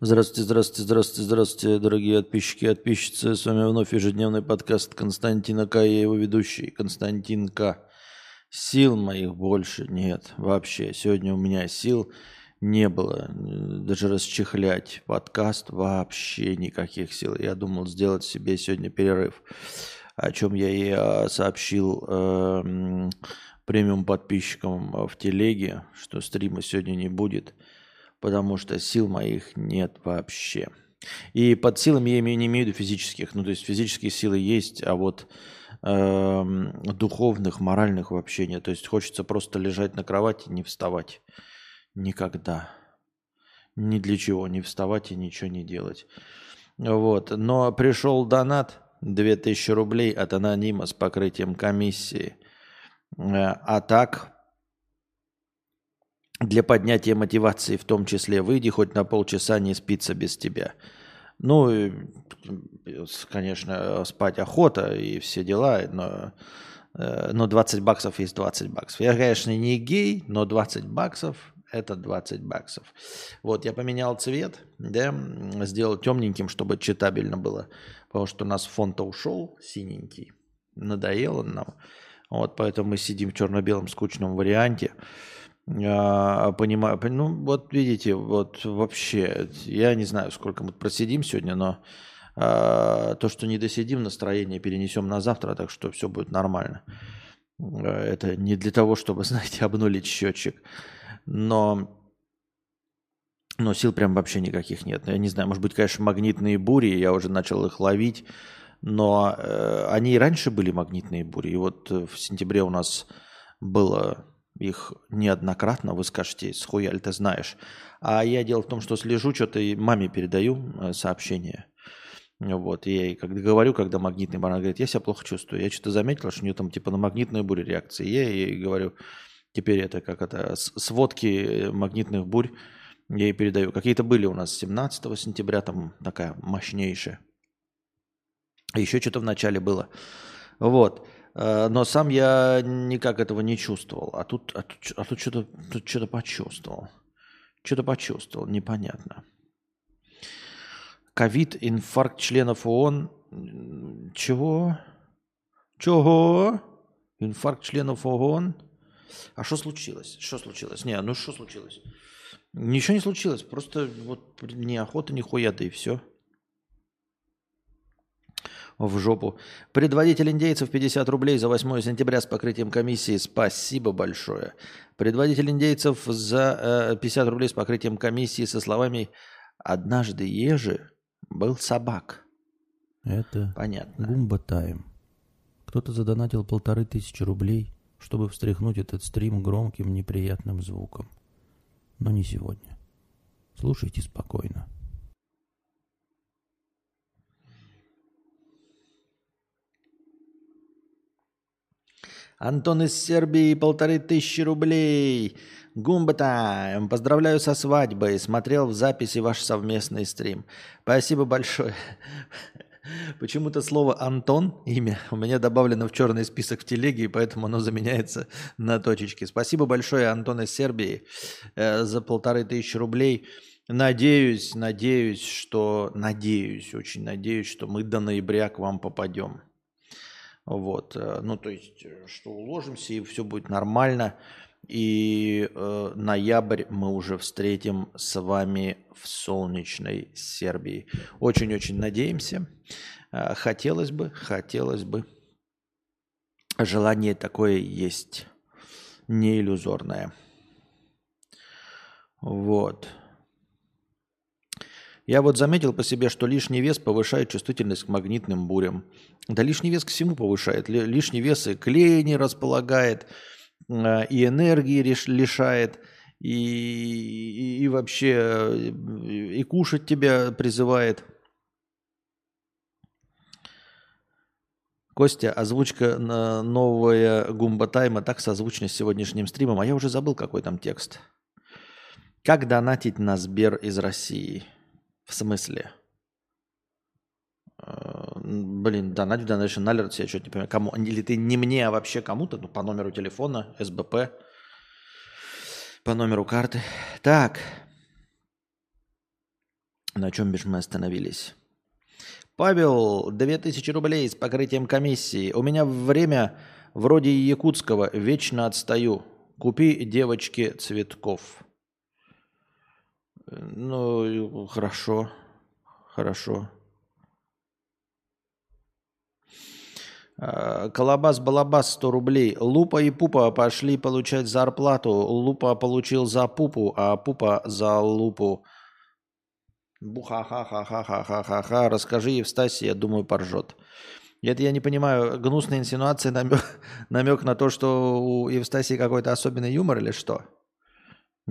Здравствуйте, здравствуйте, здравствуйте, здравствуйте, дорогие подписчики и подписчицы. С вами вновь ежедневный подкаст Константина К. Я его ведущий, Константин К. Сил моих больше нет вообще. Сегодня у меня сил не было даже расчехлять подкаст. Вообще никаких сил. Я думал сделать себе сегодня перерыв, о чем я и а, сообщил э, премиум подписчикам в телеге, что стрима сегодня не будет – потому что сил моих нет вообще. И под силами я не имею в виду физических. Ну, то есть физические силы есть, а вот э, духовных, моральных вообще нет. То есть хочется просто лежать на кровати, не вставать. Никогда. Ни для чего, не вставать и ничего не делать. Вот. Но пришел донат 2000 рублей от анонима с покрытием комиссии. Э, а так для поднятия мотивации в том числе. Выйди хоть на полчаса, не спится без тебя. Ну, конечно, спать охота и все дела, но, э, но 20 баксов есть 20 баксов. Я, конечно, не гей, но 20 баксов – это 20 баксов. Вот, я поменял цвет, да, сделал темненьким, чтобы читабельно было, потому что у нас фон-то ушел синенький, надоело нам. Вот, поэтому мы сидим в черно-белом скучном варианте. А, понимаю, ну вот видите, вот вообще, я не знаю, сколько мы просидим сегодня, но а, то, что не досидим, настроение перенесем на завтра, так что все будет нормально. А, это не для того, чтобы, знаете, обнулить счетчик, но, но сил прям вообще никаких нет. Я не знаю, может быть, конечно, магнитные бури, я уже начал их ловить, но э, они и раньше были магнитные бури. И вот в сентябре у нас было их неоднократно, вы скажете, схуяль ты знаешь. А я дело в том, что слежу, что-то и маме передаю э, сообщение. Вот, и я ей когда говорю, когда магнитный бар, она говорит, я себя плохо чувствую. Я что-то заметил, что у нее там типа на магнитную бурю реакции. Я ей говорю, теперь это как это, сводки э, магнитных бурь я ей передаю. Какие-то были у нас 17 сентября, там такая мощнейшая. Еще что-то в начале было. Вот. Э, но сам я никак этого не чувствовал. А тут, а тут, а тут что-то тут что почувствовал. Что-то почувствовал, непонятно. Ковид, инфаркт членов ООН. Чего? Чего? Инфаркт членов ООН? А что случилось? Что случилось? Не, ну что случилось? Ничего не случилось. Просто вот неохота нихуя, да и все в жопу. Предводитель индейцев 50 рублей за 8 сентября с покрытием комиссии. Спасибо большое. Предводитель индейцев за э, 50 рублей с покрытием комиссии со словами «Однажды ежи был собак». Это Понятно. Гумба Тайм. Кто-то задонатил полторы тысячи рублей, чтобы встряхнуть этот стрим громким неприятным звуком. Но не сегодня. Слушайте спокойно. Антон из Сербии, полторы тысячи рублей. Гумба Поздравляю со свадьбой. Смотрел в записи ваш совместный стрим. Спасибо большое. Почему-то слово «Антон» имя у меня добавлено в черный список в телеге, и поэтому оно заменяется на точечки. Спасибо большое, Антон из Сербии, э, за полторы тысячи рублей. Надеюсь, надеюсь, что... Надеюсь, очень надеюсь, что мы до ноября к вам попадем. Вот, э, ну то есть, э, что уложимся и все будет нормально. И э, ноябрь мы уже встретим с вами в солнечной Сербии. Очень-очень надеемся. Э, хотелось бы, хотелось бы. Желание такое есть, не иллюзорное. Вот. Я вот заметил по себе, что лишний вес повышает чувствительность к магнитным бурям. Да лишний вес к всему повышает. Лишний вес и к лени располагает, э, и энергии лишает, и, и, и вообще и кушать тебя призывает. Костя, озвучка новая Гумба Тайма так созвучна с сегодняшним стримом, а я уже забыл, какой там текст. Как донатить на Сбер из России? В смысле? Э, блин, донать в Donation Alert, я что-то не понимаю. Кому? Или ты не мне, а вообще кому-то? Ну, по номеру телефона, СБП, по номеру карты. Так. На чем бишь мы остановились? Павел, 2000 рублей с покрытием комиссии. У меня время вроде якутского, вечно отстаю. Купи девочке цветков. Ну, хорошо. Хорошо. А, Колобас-балабас 100 рублей. Лупа и Пупа пошли получать зарплату. Лупа получил за Пупу, а Пупа за Лупу. Буха-ха-ха-ха-ха-ха-ха. Расскажи Евстасе, я думаю, поржет. Это я не понимаю, гнусная инсинуация, намек, намек на то, что у Евстасии какой-то особенный юмор или что?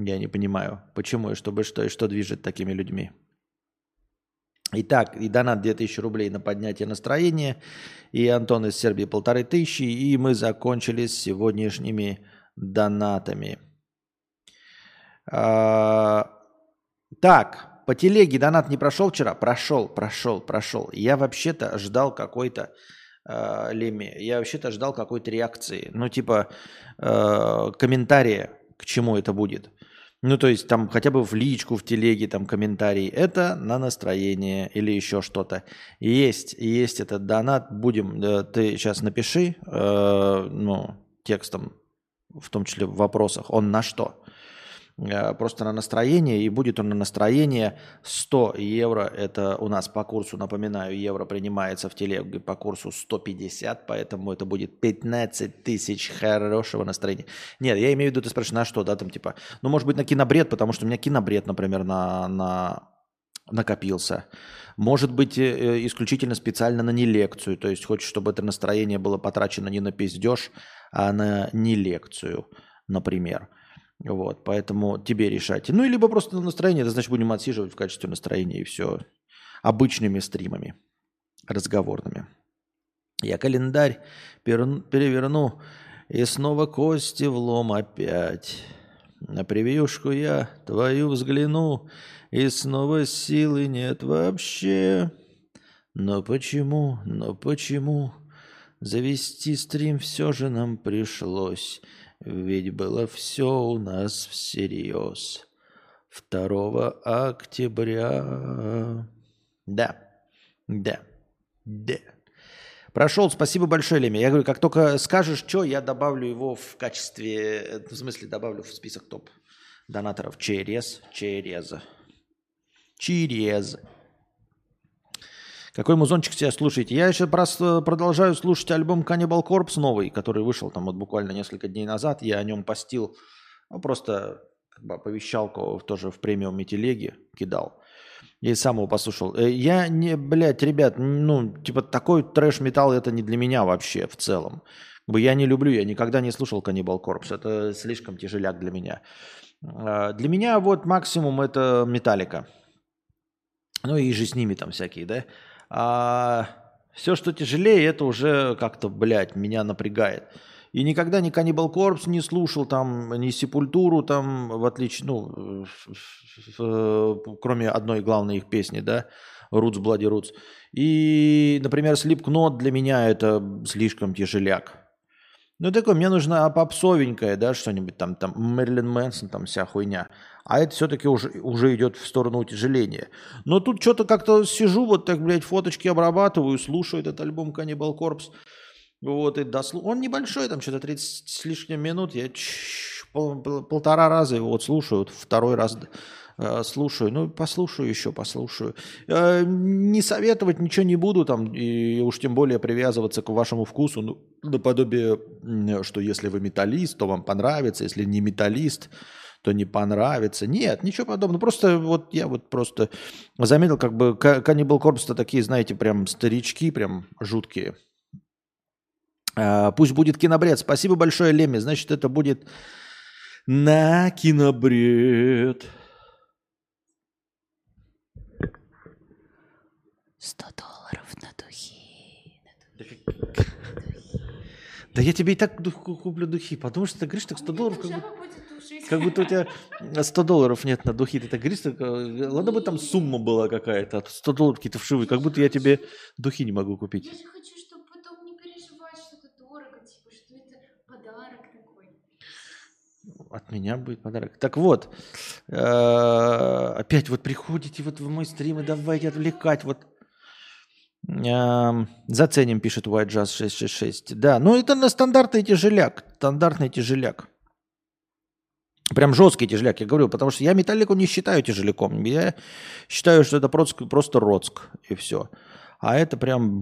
Я не понимаю, почему и чтобы что, и что движет такими людьми. Итак, и донат 2000 рублей на поднятие настроения, и Антон из Сербии полторы тысячи, и мы закончили с сегодняшними донатами. А, так, по телеге донат не прошел вчера? Прошел, прошел, прошел. Я вообще-то ждал какой-то э, Леми, я вообще-то ждал какой-то реакции, ну типа э, комментария, к чему это будет. Ну, то есть там хотя бы в личку, в телеге, там комментарий. Это на настроение или еще что-то. Есть, есть этот донат. Будем, э, ты сейчас напиши, э, ну, текстом, в том числе в вопросах, он на что? Э, просто на настроение, и будет он на настроение 100 евро. Это у нас по курсу, напоминаю, евро принимается в телеге по курсу 150, поэтому это будет 15 тысяч хорошего настроения. Нет, я имею в виду, ты спрашиваешь, на что, да, там типа, ну, может быть, на кинобред, потому что у меня кинобред, например, на, на накопился. Может быть, э, исключительно специально на не лекцию. То есть хочешь, чтобы это настроение было потрачено не на пиздеж, а на не лекцию, например. Вот, поэтому тебе решать. Ну, и либо просто на настроение, это значит будем отсиживать в качестве настроения и все. Обычными стримами, разговорными. Я календарь переверну, и снова кости влом опять. На превьюшку я твою взгляну, и снова силы нет вообще. Но почему, но почему завести стрим все же нам пришлось? Ведь было все у нас всерьез. 2 октября. Да, да, да. Прошел, спасибо большое, Леми. Я говорю, как только скажешь, что, я добавлю его в качестве, в смысле, добавлю в список топ донаторов через, через, через. Какой музончик сейчас слушаете? Я еще просто продолжаю слушать альбом Cannibal Corpse новый, который вышел там вот буквально несколько дней назад. Я о нем постил, ну, просто как бы оповещалку тоже в премиуме телеги кидал. И сам его послушал. Э, я не, блядь, ребят, ну, типа такой трэш-металл это не для меня вообще в целом. Я не люблю, я никогда не слушал Cannibal Corpse. Это слишком тяжеляк для меня. А, для меня вот максимум это Металлика. Ну и же с ними там всякие, да. А все, что тяжелее, это уже как-то, блядь, меня напрягает. И никогда ни Cannibal Corpse не слушал, там, ни Сепультуру, там, в отличие, ну, кроме одной главной их песни, да, Roots, Bloody Roots. И, например, Slipknot для меня это слишком тяжеляк. Ну, такое, мне нужно попсовенькое, да, что-нибудь там, там, Мэрилин Мэнсон, там вся хуйня. А это все-таки уже, уже идет в сторону утяжеления. Но тут что-то как-то сижу, вот так, блядь, фоточки обрабатываю, слушаю этот альбом Cannibal Corpse. Вот, и дослу... Он небольшой, там что-то 30 с лишним минут. Я пол, полтора раза его вот слушаю, вот второй раз э, слушаю. Ну, послушаю еще, послушаю. Э, не советовать ничего не буду, там, и уж тем более привязываться к вашему вкусу. Ну, наподобие, что если вы металлист, то вам понравится, если не металлист, то не понравится. Нет, ничего подобного. Просто вот я вот просто заметил, как бы Cannibal Corpse-то такие, знаете, прям старички, прям жуткие. А, пусть будет кинобред. Спасибо большое, Леми. Значит, это будет на кинобред. 100 долларов на духи. На духи. Да я тебе и так куплю духи, потому что ты говоришь, так 100 долларов как будто, как будто у тебя 100 долларов нет на духи. Ты так говоришь, так, э, ладно бы там сумма была какая-то, 100 долларов какие-то вшивые, как будто я тебе духи не могу купить. Я же хочу, чтобы потом не переживать, что это дорого, типа, что это подарок такой. От меня будет подарок. Так вот, Э, опять вот приходите вот в мой стрим и давайте отвлекать. Вот эм, Заценим, пишет White Jazz 666. Да, ну это на стандартный тяжеляк. Стандартный тяжеляк. Прям жесткий тяжеляк, я говорю, потому что я металлику не считаю тяжеляком. Я считаю, что это просто, просто роцк и все. А это прям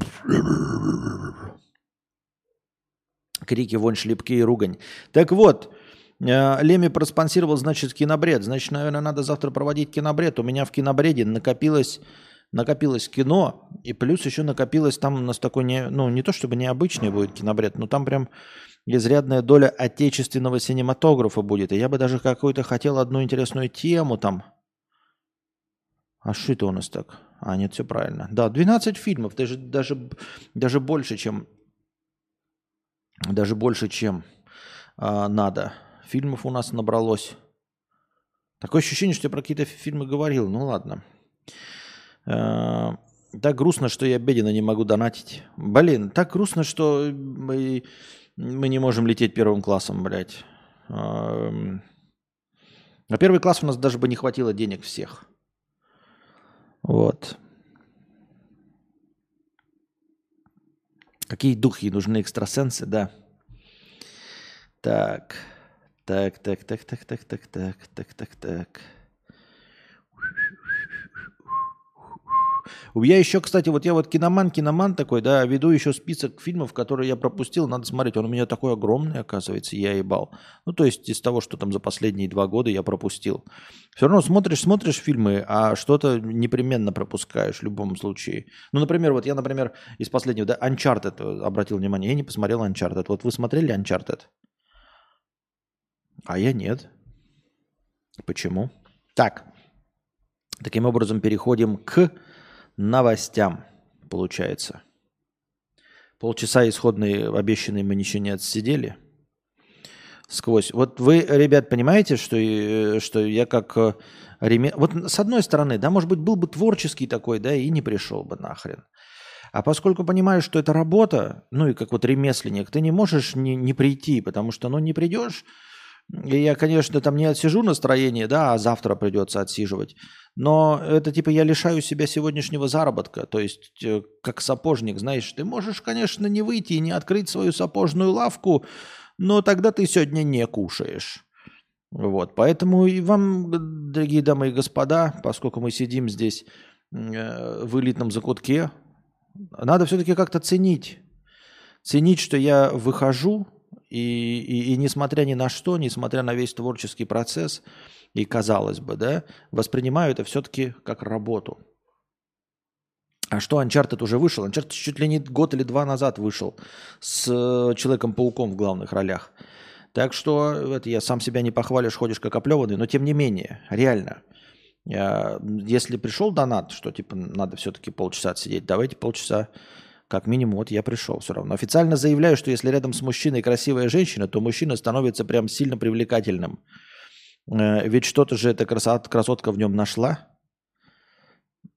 крики, вонь, шлепки и ругань. Так вот, э, Леми проспонсировал, значит, кинобред. Значит, наверное, надо завтра проводить кинобред. У меня в кинобреде накопилось, накопилось кино, и плюс еще накопилось там у нас такой, не, ну, не то чтобы необычный будет кинобред, но там прям изрядная доля отечественного синематографа будет. И я бы даже какую-то хотел одну интересную тему там. А что это у нас так? А, нет, все правильно. Да, 12 фильмов, даже, даже, даже больше, чем даже больше, чем а, надо. Фильмов у нас набралось. Такое ощущение, что я про какие-то фильмы говорил. Ну ладно. А, так грустно, что я бедина не могу донатить. Блин, так грустно, что мы не можем лететь первым классом, блядь. На первый класс у нас даже бы не хватило денег всех. Вот. Какие духи нужны экстрасенсы, да. Так. Так, так, так, так, так, так, так, так, так, так. Я еще, кстати, вот я вот киноман, киноман такой, да, веду еще список фильмов, которые я пропустил, надо смотреть. Он у меня такой огромный, оказывается, я ебал. Ну, то есть из того, что там за последние два года я пропустил. Все равно смотришь, смотришь фильмы, а что-то непременно пропускаешь в любом случае. Ну, например, вот я, например, из последнего, да, Uncharted обратил внимание, я не посмотрел Uncharted. Вот вы смотрели Uncharted? А я нет. Почему? Так, таким образом переходим к новостям, получается. Полчаса исходные обещанные мы ничего не отсидели. Сквозь. Вот вы, ребят, понимаете, что, э, что я как э, реме... Вот с одной стороны, да, может быть, был бы творческий такой, да, и не пришел бы нахрен. А поскольку понимаешь, что это работа, ну и как вот ремесленник, ты не можешь не, не прийти, потому что, ну, не придешь, и я, конечно, там не отсижу настроение, да, а завтра придется отсиживать. Но это типа я лишаю себя сегодняшнего заработка. То есть, э, как сапожник, знаешь, ты можешь, конечно, не выйти и не открыть свою сапожную лавку, но тогда ты сегодня не кушаешь. Вот, поэтому и вам, дорогие дамы и господа, поскольку мы сидим здесь э, в элитном закутке, надо все-таки как-то ценить. Ценить, что я выхожу, и, и, и несмотря ни на что, несмотря на весь творческий процесс, и казалось бы, да, воспринимаю это все-таки как работу. А что Uncharted уже вышел? Uncharted чуть ли не год или два назад вышел с э, Человеком-пауком в главных ролях. Так что это я сам себя не похвалишь, ходишь как оплеванный, но тем не менее, реально. Я, если пришел донат, что типа надо все-таки полчаса отсидеть, давайте полчаса как минимум, вот я пришел все равно. Официально заявляю, что если рядом с мужчиной красивая женщина, то мужчина становится прям сильно привлекательным. Э, ведь что-то же эта красот, красотка в нем нашла.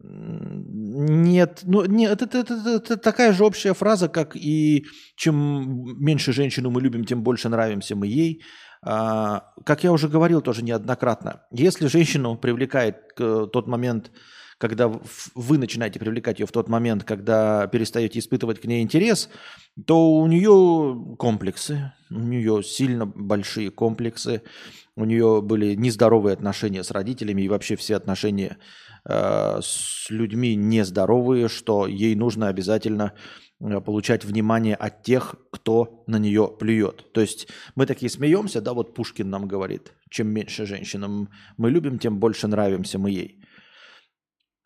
Нет, ну нет, это, это, это, это такая же общая фраза, как и чем меньше женщину мы любим, тем больше нравимся мы ей. А, как я уже говорил тоже неоднократно, если женщину привлекает тот момент, когда вы начинаете привлекать ее в тот момент, когда перестаете испытывать к ней интерес, то у нее комплексы, у нее сильно большие комплексы, у нее были нездоровые отношения с родителями и вообще все отношения э, с людьми нездоровые, что ей нужно обязательно э, получать внимание от тех, кто на нее плюет. То есть мы такие смеемся, да, вот Пушкин нам говорит, чем меньше женщинам мы любим, тем больше нравимся мы ей.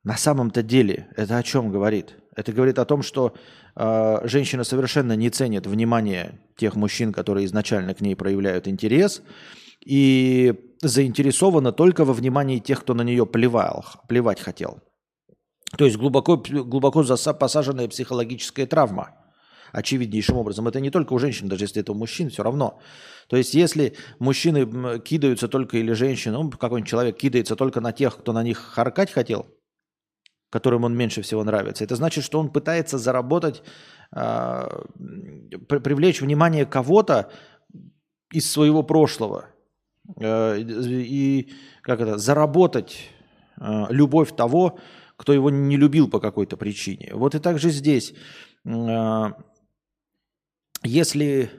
На самом-то деле это о чем говорит? Это говорит о том, что э, женщина совершенно не ценит внимание тех мужчин, которые изначально к ней проявляют интерес, и заинтересована только во внимании тех, кто на нее плевал, плевать хотел. То есть глубоко, глубоко посаженная психологическая травма. Очевиднейшим образом. Это не только у женщин, даже если это у мужчин, все равно. То есть если мужчины кидаются только или женщины, ну, какой-нибудь человек кидается только на тех, кто на них харкать хотел, которым он меньше всего нравится. Это значит, что он пытается заработать, э, привлечь внимание кого-то из своего прошлого. э, и как это, заработать э, любовь того, кто его не любил по какой-то причине. Вот и также здесь. Э, если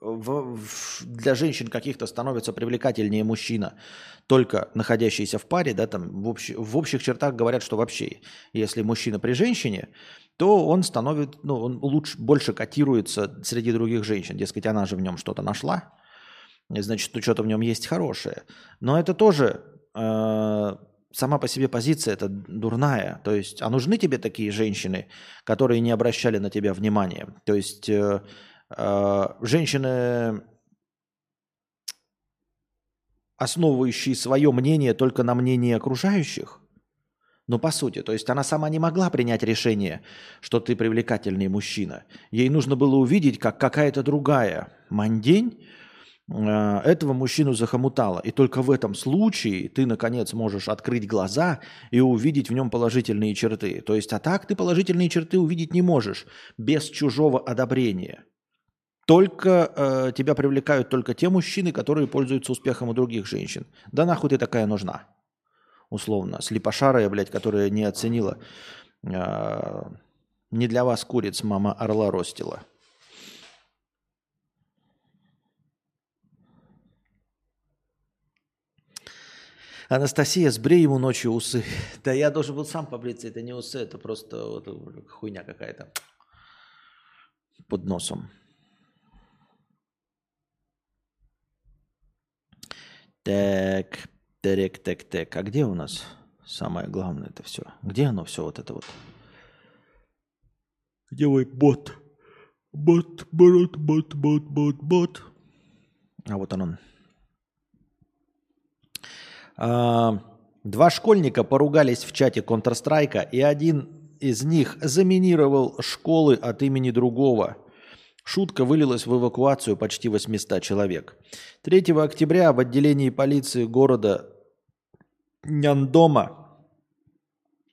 в, в, для женщин каких-то становится привлекательнее мужчина, только находящийся в паре, да, там в, общ, в общих чертах говорят, что вообще, если мужчина при женщине, то он становится, ну, он лучше, больше котируется среди других женщин. Дескать, она же в нем что-то нашла, значит, ну, что-то в нем есть хорошее. Но это тоже э, сама по себе позиция это дурная. То есть, а нужны тебе такие женщины, которые не обращали на тебя внимания? То есть э, женщины, основывающие свое мнение только на мнении окружающих, ну, по сути, то есть она сама не могла принять решение, что ты привлекательный мужчина. Ей нужно было увидеть, как какая-то другая мандень э, этого мужчину захомутала. И только в этом случае ты, наконец, можешь открыть глаза и увидеть в нем положительные черты. То есть, а так ты положительные черты увидеть не можешь без чужого одобрения. Только э, тебя привлекают только те мужчины, которые пользуются успехом у других женщин. Да нахуй ты такая нужна? условно, слепошарая, блядь, которая не оценила. Э, не для вас куриц мама орла ростила. Анастасия, сбрей ему ночью усы. Да я должен был сам побриться, это не усы, это просто вот, хуйня какая-то под носом. Так, так, так, так. А где у нас самое главное это все? Где оно все вот это вот? Где мой бот? Бот, бот, бот, бот, бот, бот. А вот он он. А, два школьника поругались в чате Counter-Strike, и один из них заминировал школы от имени другого – Шутка вылилась в эвакуацию почти 800 человек. 3 октября в отделении полиции города Няндома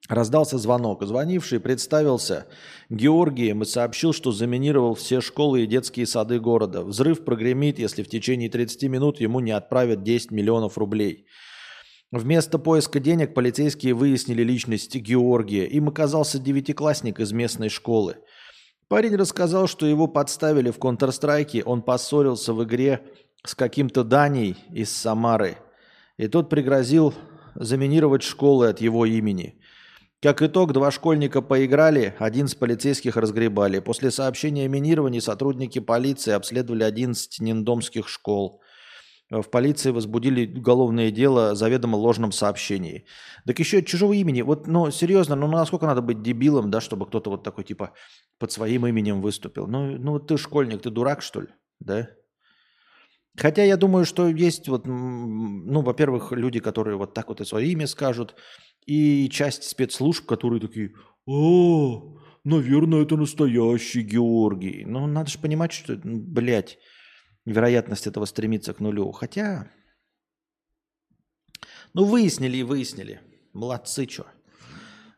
раздался звонок. Звонивший представился Георгием и сообщил, что заминировал все школы и детские сады города. Взрыв прогремит, если в течение 30 минут ему не отправят 10 миллионов рублей. Вместо поиска денег полицейские выяснили личность Георгия. Им оказался девятиклассник из местной школы – Парень рассказал, что его подставили в Counter-Strike, он поссорился в игре с каким-то Даней из Самары. И тот пригрозил заминировать школы от его имени. Как итог, два школьника поиграли, один с полицейских разгребали. После сообщения о минировании сотрудники полиции обследовали 11 ниндомских школ. В полиции возбудили уголовное дело о заведомо ложном сообщении. Так еще от чужого имени. Вот, ну, серьезно, ну, насколько надо быть дебилом, да, чтобы кто-то вот такой, типа, под своим именем выступил. Ну, ну ты школьник, ты дурак, что ли? Да? Хотя я думаю, что есть вот, ну, во-первых, люди, которые вот так вот и свое имя скажут, и часть спецслужб, которые такие, о, наверное, это настоящий Георгий. Ну, надо же понимать, что, блядь, вероятность этого стремится к нулю. Хотя, ну, выяснили и выяснили. Молодцы, что.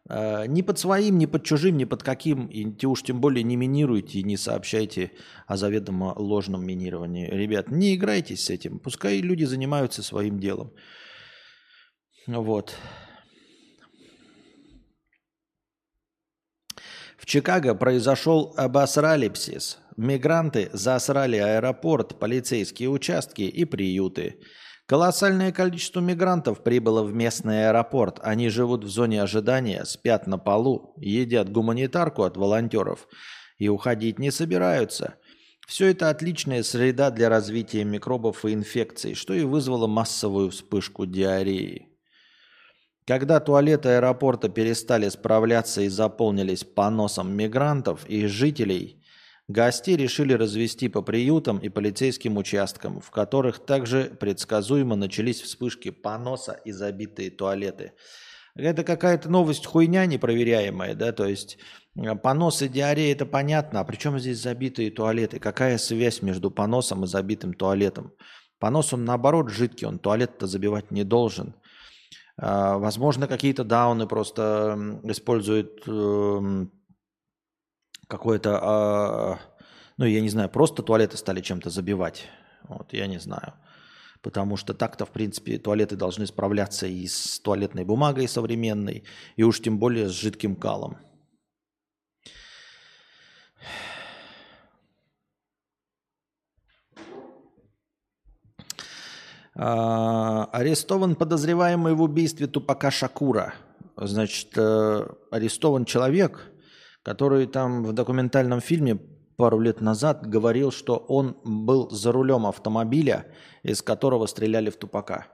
Э, ни под своим, ни под чужим, ни под каким, и уж тем более не минируйте и не сообщайте о заведомо ложном минировании. Ребят, не играйтесь с этим, пускай люди занимаются своим делом. Вот. В Чикаго произошел обосралипсис. Мигранты засрали аэропорт, полицейские участки и приюты. Колоссальное количество мигрантов прибыло в местный аэропорт. Они живут в зоне ожидания, спят на полу, едят гуманитарку от волонтеров и уходить не собираются. Все это отличная среда для развития микробов и инфекций, что и вызвало массовую вспышку диареи. Когда туалеты аэропорта перестали справляться и заполнились поносом мигрантов и жителей – Гостей решили развести по приютам и полицейским участкам, в которых также предсказуемо начались вспышки поноса и забитые туалеты. Это какая-то новость хуйня непроверяемая, да, то есть э, понос и диарея это понятно, а при чем здесь забитые туалеты? Какая связь между поносом и забитым туалетом? Понос он наоборот жидкий, он туалет-то забивать не должен. А, возможно, какие-то дауны просто используют эм, какое-то, а, ну, я не знаю, просто туалеты стали чем-то забивать. Вот, я не знаю. Потому что так-то, в принципе, туалеты должны справляться и с туалетной бумагой современной, и уж тем более с жидким калом. А, арестован подозреваемый в убийстве Тупака Шакура. Значит, э, арестован человек, который там в документальном фильме пару лет назад говорил, что он был за рулем автомобиля, из которого стреляли в Тупака.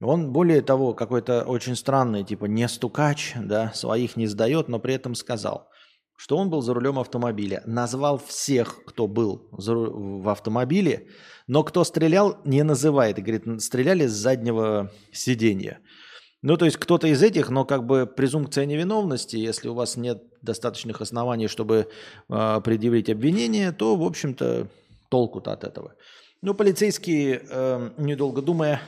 Он, более того, какой-то очень странный, типа не стукач, да, своих не сдает, но при этом сказал, что он был за рулем автомобиля. Назвал всех, кто был в автомобиле, но кто стрелял, не называет. И говорит, стреляли с заднего сиденья. Ну, то есть кто-то из этих, но как бы презумпция невиновности, если у вас нет достаточных оснований, чтобы э, предъявить обвинение, то, в общем-то, толку-то от этого. Ну, полицейские, э, недолго думая,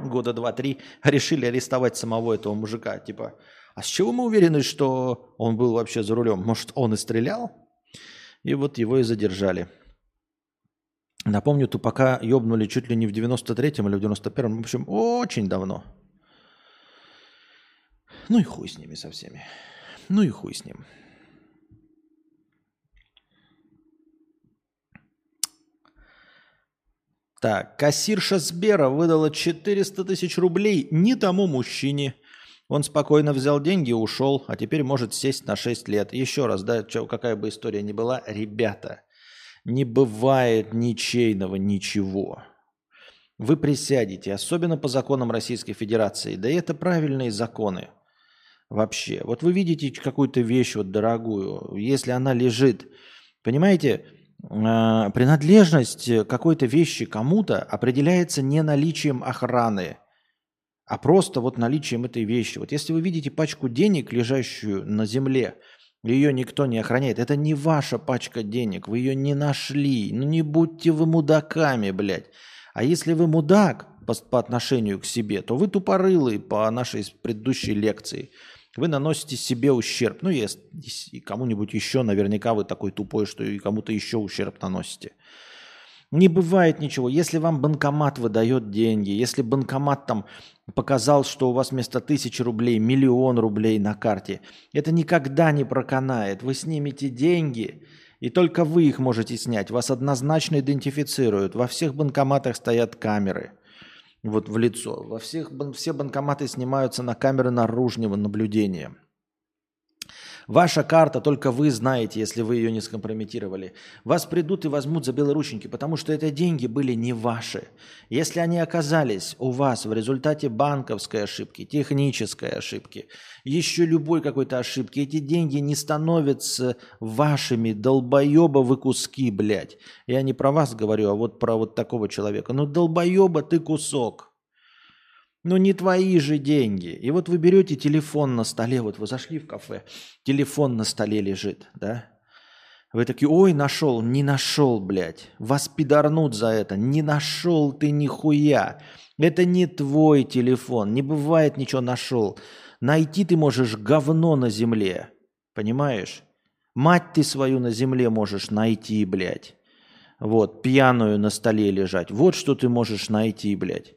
года два-три, решили арестовать самого этого мужика. Типа, а с чего мы уверены, что он был вообще за рулем? Может, он и стрелял? И вот его и задержали. Напомню, Тупака ёбнули чуть ли не в 93-м или в 91-м. В общем, очень давно. Ну и хуй с ними со всеми. Ну и хуй с ним. Так, кассирша Сбера выдала 400 тысяч рублей не тому мужчине – он спокойно взял деньги и ушел, а теперь может сесть на 6 лет. Еще раз, да, чё, какая бы история ни была, ребята, не бывает ничейного ничего. Вы присядете, особенно по законам Российской Федерации. Да и это правильные законы вообще. Вот вы видите какую-то вещь вот дорогую, если она лежит, понимаете, а, принадлежность какой-то вещи кому-то определяется не наличием охраны – а просто вот наличием этой вещи. Вот если вы видите пачку денег, лежащую на земле, ее никто не охраняет, это не ваша пачка денег, вы ее не нашли. Ну не будьте вы мудаками, блядь. А если вы мудак по, по отношению к себе, то вы тупорылый по нашей предыдущей лекции. Вы наносите себе ущерб. Ну, если и кому-нибудь еще, наверняка вы такой тупой, что и кому-то еще ущерб наносите. Не бывает ничего. Если вам банкомат выдает деньги, если банкомат там показал, что у вас вместо тысячи рублей миллион рублей на карте, это никогда не проканает. Вы снимете деньги, и только вы их можете снять. Вас однозначно идентифицируют. Во всех банкоматах стоят камеры. Вот в лицо. Во всех, все банкоматы снимаются на камеры наружного наблюдения. Ваша карта, только вы знаете, если вы ее не скомпрометировали. Вас придут и возьмут за белорученьки, потому что это деньги были не ваши. Если они оказались у вас в результате банковской ошибки, технической ошибки, еще любой какой-то ошибки, эти деньги не становятся вашими, долбоеба вы куски, блядь. Я не про вас говорю, а вот про вот такого человека. Ну долбоеба ты кусок. Но не твои же деньги. И вот вы берете телефон на столе, вот вы зашли в кафе, телефон на столе лежит, да? Вы такие, ой, нашел, не нашел, блядь. Вас пидорнут за это. Не нашел ты нихуя. Это не твой телефон. Не бывает ничего нашел. Найти ты можешь говно на земле. Понимаешь? Мать ты свою на земле можешь найти, блядь. Вот, пьяную на столе лежать. Вот что ты можешь найти, блядь.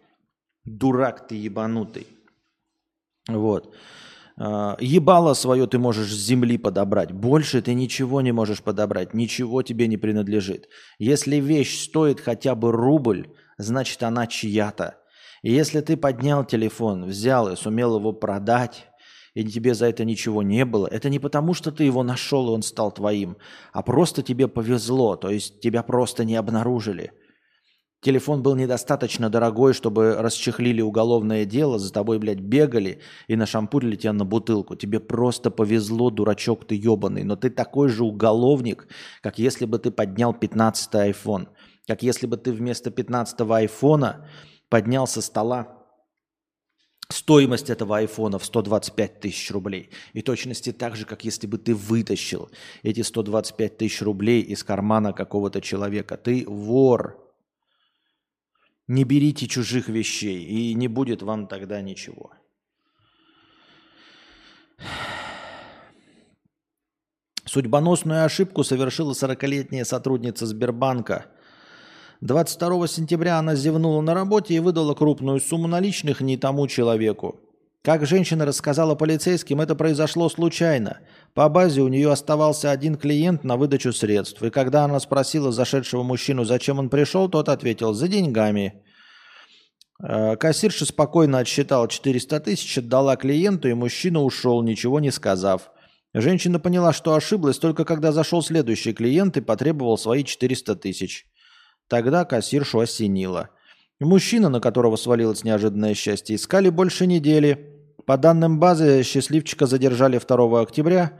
Дурак ты ебанутый. Вот. А, ебало свое ты можешь с земли подобрать. Больше ты ничего не можешь подобрать. Ничего тебе не принадлежит. Если вещь стоит хотя бы рубль, значит она чья-то. И если ты поднял телефон, взял и сумел его продать, и тебе за это ничего не было, это не потому, что ты его нашел, и он стал твоим, а просто тебе повезло, то есть тебя просто не обнаружили – Телефон был недостаточно дорогой, чтобы расчехлили уголовное дело, за тобой, блядь, бегали и нашампурили тебя на бутылку. Тебе просто повезло, дурачок ты ебаный. Но ты такой же уголовник, как если бы ты поднял 15-й iPhone. Как если бы ты вместо 15-го айфона поднял со стола стоимость этого айфона в 125 тысяч рублей. И точности так же, как если бы ты вытащил эти 125 тысяч рублей из кармана какого-то человека. Ты вор. Не берите чужих вещей, и не будет вам тогда ничего. Судьбоносную ошибку совершила 40-летняя сотрудница Сбербанка. 22 сентября она зевнула на работе и выдала крупную сумму наличных не тому человеку. Как женщина рассказала полицейским, это произошло случайно. По базе у нее оставался один клиент на выдачу средств. И когда она спросила зашедшего мужчину, зачем он пришел, тот ответил «за деньгами». Э, кассирша спокойно отсчитала 400 тысяч, отдала клиенту, и мужчина ушел, ничего не сказав. Женщина поняла, что ошиблась только когда зашел следующий клиент и потребовал свои 400 тысяч. Тогда кассиршу осенило. Мужчина, на которого свалилось неожиданное счастье, искали больше недели. По данным базы, счастливчика задержали 2 октября.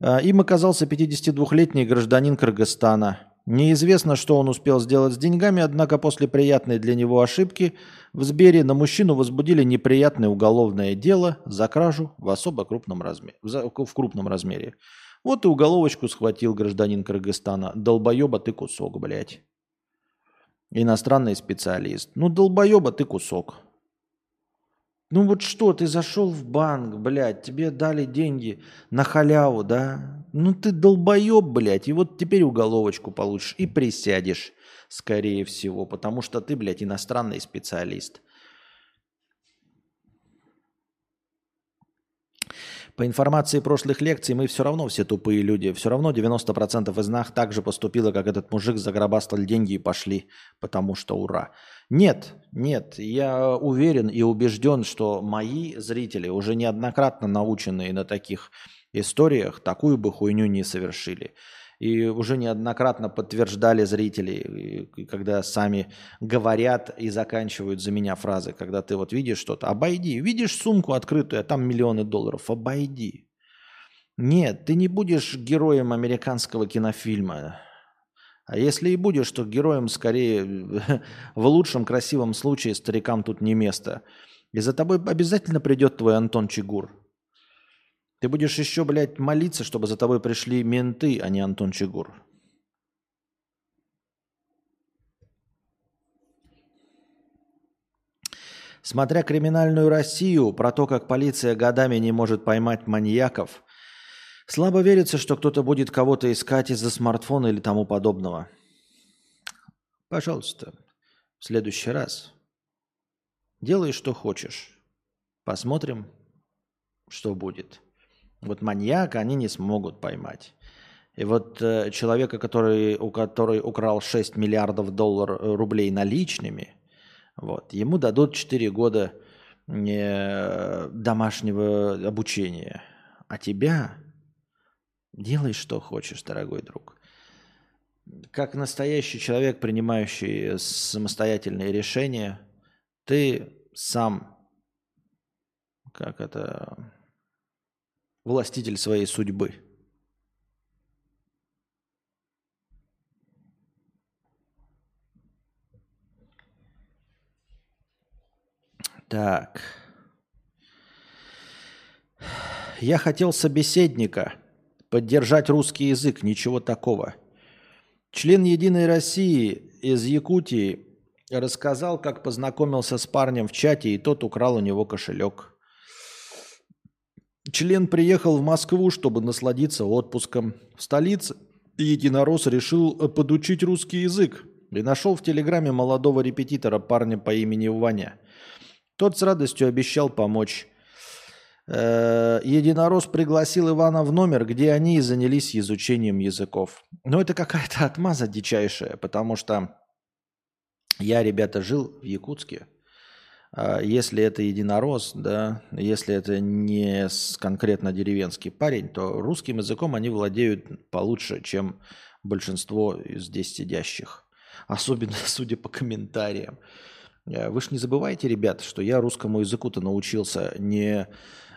Э, им оказался 52-летний гражданин Кыргызстана. Неизвестно, что он успел сделать с деньгами, однако после приятной для него ошибки в Сбере на мужчину возбудили неприятное уголовное дело за кражу в особо крупном размере. В крупном размере. Вот и уголовочку схватил гражданин Кыргызстана. Долбоеба ты кусок, блядь. Иностранный специалист. Ну, долбоеба ты кусок. Ну вот что, ты зашел в банк, блядь, тебе дали деньги на халяву, да? Ну ты долбоеб, блядь, и вот теперь уголовочку получишь и присядешь, скорее всего, потому что ты, блядь, иностранный специалист. По информации прошлых лекций, мы все равно все тупые люди. Все равно 90% из нас так же поступило, как этот мужик загробастал деньги и пошли, потому что ура. Нет, нет, я уверен и убежден, что мои зрители, уже неоднократно наученные на таких историях, такую бы хуйню не совершили. И уже неоднократно подтверждали зрители, когда сами говорят и заканчивают за меня фразы, когда ты вот видишь что-то, обойди, видишь сумку открытую, а там миллионы долларов, обойди. Нет, ты не будешь героем американского кинофильма. А если и будешь, то героем скорее в лучшем красивом случае старикам тут не место. И за тобой обязательно придет твой Антон Чигур. Ты будешь еще, блядь, молиться, чтобы за тобой пришли менты, а не Антон Чигур. Смотря криминальную Россию, про то, как полиция годами не может поймать маньяков, слабо верится, что кто-то будет кого-то искать из-за смартфона или тому подобного. Пожалуйста, в следующий раз делай, что хочешь. Посмотрим, что будет. Вот маньяка они не смогут поймать. И вот э, человека, который, у который украл 6 миллиардов долларов э, рублей наличными, вот, ему дадут 4 года э, домашнего обучения. А тебя делай, что хочешь, дорогой друг. Как настоящий человек, принимающий самостоятельные решения, ты сам, как это, властитель своей судьбы. Так. Я хотел собеседника, поддержать русский язык, ничего такого. Член Единой России из Якутии рассказал, как познакомился с парнем в чате, и тот украл у него кошелек. Член приехал в Москву, чтобы насладиться отпуском. В столице единорос решил э, подучить русский язык и нашел в Телеграме молодого репетитора парня по имени Ваня. Тот с радостью обещал помочь. Э, единорос пригласил Ивана в номер, где они и занялись изучением языков. Но это какая-то отмаза дичайшая, потому что я, ребята, жил в Якутске – а если это единорос, да, если это не конкретно деревенский парень, то русским языком они владеют получше, чем большинство здесь сидящих. Особенно, судя по комментариям. Э, вы же не забывайте, ребят, что я русскому языку-то научился не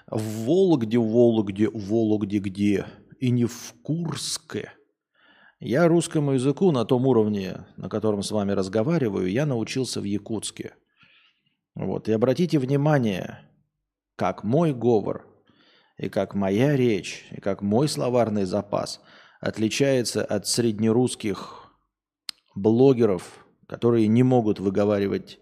в Вологде, Вологде, Вологде где, и не в Курске. Я русскому языку на том уровне, на котором с вами разговариваю, я научился в Якутске – вот. И обратите внимание, как мой говор, и как моя речь, и как мой словарный запас отличается от среднерусских блогеров, которые не могут выговаривать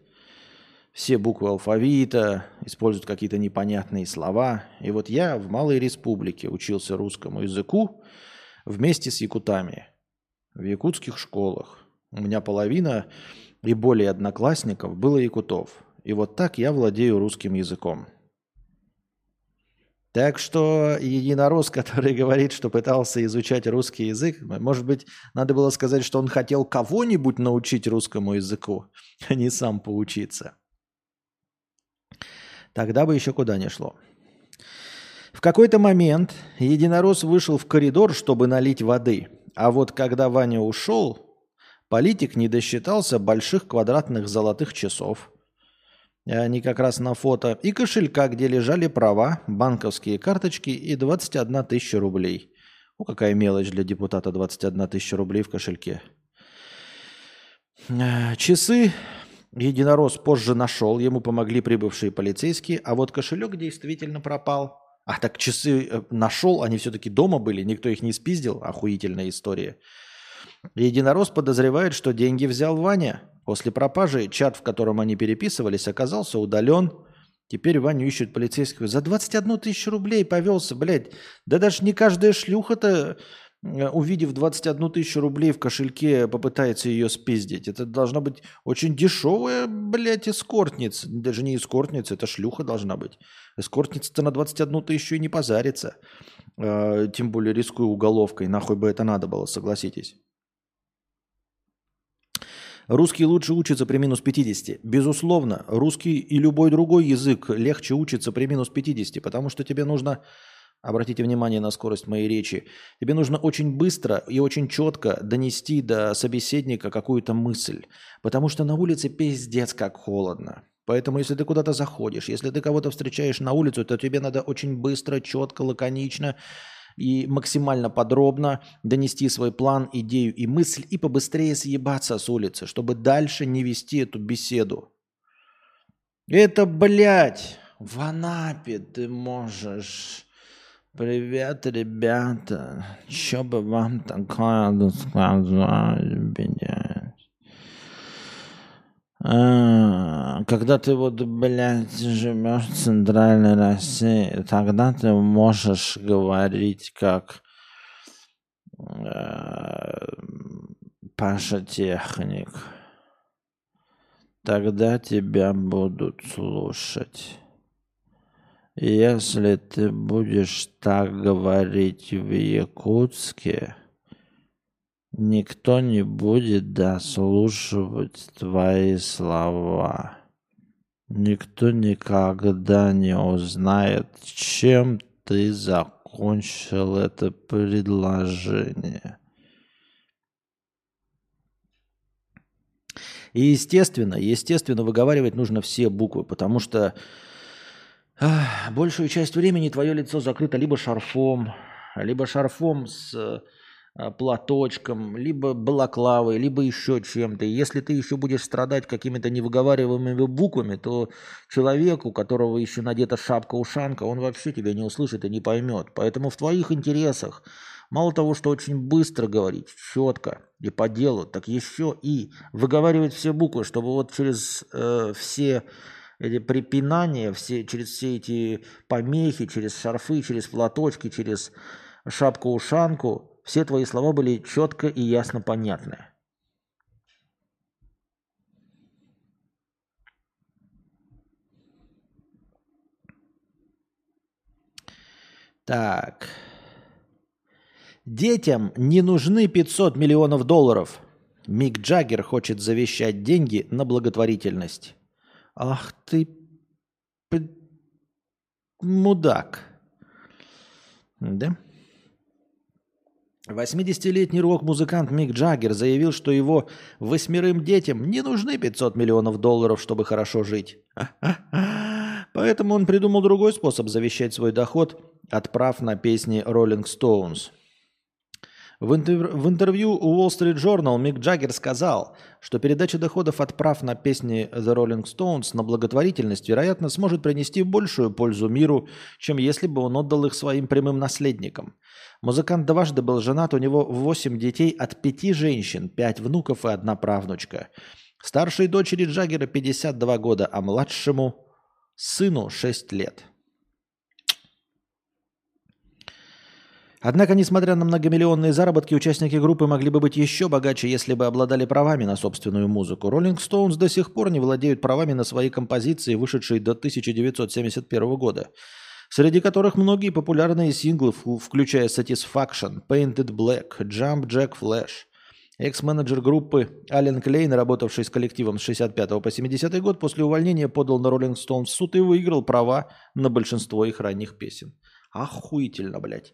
все буквы алфавита, используют какие-то непонятные слова. И вот я в Малой Республике учился русскому языку вместе с якутами в якутских школах. У меня половина и более одноклассников было якутов. И вот так я владею русским языком. Так что единорос, который говорит, что пытался изучать русский язык, может быть, надо было сказать, что он хотел кого-нибудь научить русскому языку, а не сам поучиться. Тогда бы еще куда ни шло. В какой-то момент единорос вышел в коридор, чтобы налить воды. А вот когда Ваня ушел, политик не досчитался больших квадратных золотых часов – они как раз на фото. И кошелька, где лежали права, банковские карточки и 21 тысяча рублей. Ну, какая мелочь для депутата 21 тысяча рублей в кошельке. Э, часы единорос позже нашел, ему помогли прибывшие полицейские, а вот кошелек действительно пропал. А так часы э, нашел, они все-таки дома были, никто их не спиздил. Охуительная история. Единорос подозревает, что деньги взял Ваня. После пропажи чат, в котором они переписывались, оказался удален. Теперь Ваню ищут полицейского. За 21 тысячу рублей повелся, блядь. Да даже не каждая шлюха-то, увидев 21 тысячу рублей в кошельке, попытается ее спиздить. Это должна быть очень дешевая, блядь, эскортница. Даже не эскортница, это шлюха должна быть. Эскортница-то на 21 тысячу и не позарится. Э, тем более рискуя уголовкой. Нахуй бы это надо было, согласитесь. Русский лучше учится при минус 50. Безусловно, русский и любой другой язык легче учится при минус 50, потому что тебе нужно, обратите внимание на скорость моей речи, тебе нужно очень быстро и очень четко донести до собеседника какую-то мысль, потому что на улице пиздец как холодно. Поэтому, если ты куда-то заходишь, если ты кого-то встречаешь на улицу, то тебе надо очень быстро, четко, лаконично и максимально подробно донести свой план, идею и мысль и побыстрее съебаться с улицы, чтобы дальше не вести эту беседу. Это, блядь, в Анапе ты можешь... Привет, ребята. Что бы вам такое сказать, блядь? А, когда ты вот, блядь, живешь в центральной России, тогда ты можешь говорить как э, Паша Техник. Тогда тебя будут слушать. Если ты будешь так говорить в Якутске, Никто не будет дослушивать твои слова. Никто никогда не узнает, чем ты закончил это предложение. И естественно, естественно, выговаривать нужно все буквы, потому что большую часть времени твое лицо закрыто либо шарфом, либо шарфом с Э, платочком, либо балаклавой, либо еще чем-то. Если ты еще будешь страдать какими-то невыговариваемыми буквами, то человек, у которого еще надета шапка-ушанка, он вообще тебя не услышит и не поймет. Поэтому в твоих интересах мало того, что очень быстро говорить, четко и по делу, так еще и выговаривать все буквы, чтобы вот через э, все эти припинания, все, через все эти помехи, через шарфы, через платочки, через шапку-ушанку – все твои слова были четко и ясно понятны. Так. Детям не нужны 500 миллионов долларов. Мик Джаггер хочет завещать деньги на благотворительность. Ах ты мудак. Да? 80-летний рок-музыкант Мик Джаггер заявил, что его восьмерым детям не нужны 500 миллионов долларов, чтобы хорошо жить. Поэтому он придумал другой способ завещать свой доход, отправ на песни Rolling Stones – в, интерв... в интервью у Wall Street Journal Мик Джаггер сказал, что передача доходов от прав на песни The Rolling Stones на благотворительность, вероятно, сможет принести большую пользу миру, чем если бы он отдал их своим прямым наследникам. Музыкант дважды был женат, у него 8 детей от 5 женщин, 5 внуков и одна правнучка. Старшей дочери Джаггера 52 года, а младшему сыну 6 лет – Однако, несмотря на многомиллионные заработки, участники группы могли бы быть еще богаче, если бы обладали правами на собственную музыку. Rolling Stones до сих пор не владеют правами на свои композиции, вышедшие до 1971 года, среди которых многие популярные синглы, включая Satisfaction, Painted Black, Jump Jack Flash. Экс-менеджер группы Ален Клейн, работавший с коллективом с 65 по 70 год, после увольнения подал на Rolling Stones в суд и выиграл права на большинство их ранних песен. Охуительно, блядь.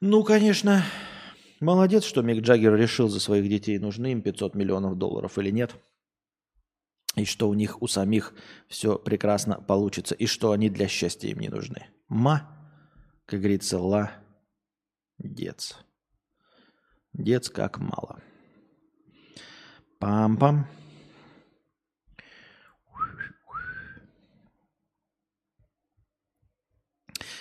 Ну, конечно, молодец, что Мик Джаггер решил за своих детей, нужны им 500 миллионов долларов или нет. И что у них у самих все прекрасно получится. И что они для счастья им не нужны. Ма, как говорится, ла, дец. Дец как мало. Пам-пам.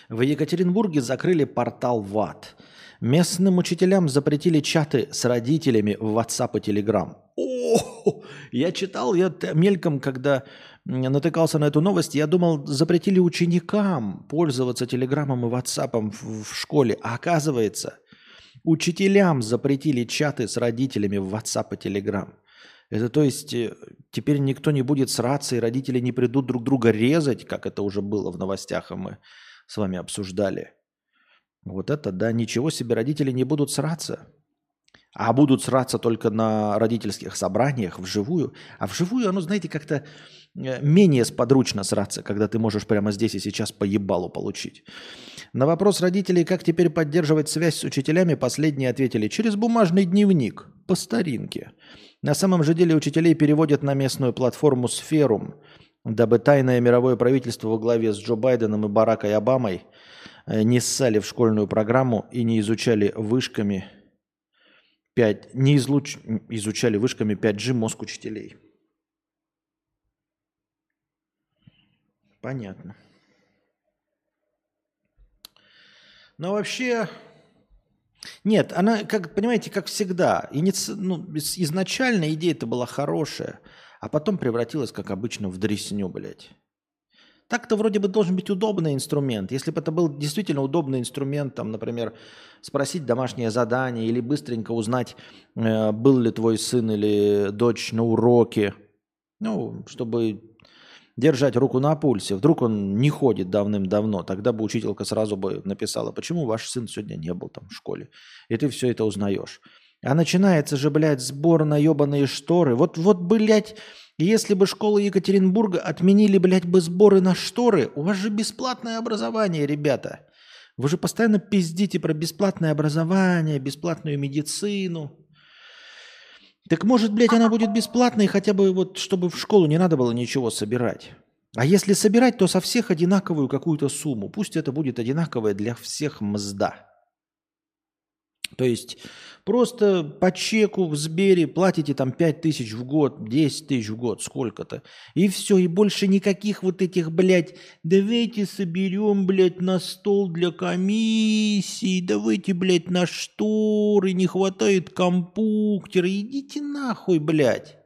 В Екатеринбурге закрыли портал ВАД. Местным учителям запретили чаты с родителями в WhatsApp и Telegram. О, я читал, я мельком, когда натыкался на эту новость, я думал, запретили ученикам пользоваться Телеграмом и WhatsApp в школе. А оказывается, учителям запретили чаты с родителями в WhatsApp и Telegram. Это то есть э, теперь никто не будет сраться, и родители не придут друг друга резать, как это уже было в новостях, и мы с вами обсуждали. Вот это, да, ничего себе, родители не будут сраться. А будут сраться только на родительских собраниях вживую. А вживую оно, знаете, как-то э, менее сподручно сраться, когда ты можешь прямо здесь и сейчас по ебалу получить. На вопрос родителей, как теперь поддерживать связь с учителями, последние ответили через бумажный дневник, по старинке. На самом же деле учителей переводят на местную платформу «Сферум», дабы тайное мировое правительство во главе с Джо Байденом и Баракой Обамой э, не ссали в школьную программу и не изучали вышками 5, не излуч, изучали вышками 5G мозг учителей. Понятно. Но вообще, нет, она, как понимаете, как всегда, иници... ну, изначально идея-то была хорошая – а потом превратилось, как обычно, в дресню, блядь. Так-то вроде бы должен быть удобный инструмент. Если бы это был действительно удобный инструмент, там, например, спросить домашнее задание или быстренько узнать, э, был ли твой сын или дочь на уроке, ну, чтобы держать руку на пульсе. Вдруг он не ходит давным-давно, тогда бы учителька сразу бы написала, почему ваш сын сегодня не был там в школе. И ты все это узнаешь. А начинается же, блядь, сбор на ебаные шторы. Вот, вот, блядь, если бы школы Екатеринбурга отменили, блядь, бы сборы на шторы, у вас же бесплатное образование, ребята. Вы же постоянно пиздите про бесплатное образование, бесплатную медицину. Так может, блядь, она будет бесплатной, хотя бы вот, чтобы в школу не надо было ничего собирать. А если собирать, то со всех одинаковую какую-то сумму. Пусть это будет одинаковая для всех мзда. То есть просто по чеку в Сбере платите там 5 тысяч в год, 10 тысяч в год, сколько-то. И все, и больше никаких вот этих, блядь, давайте соберем, блядь, на стол для комиссии, давайте, блядь, на шторы, не хватает компьютера, идите нахуй, блядь.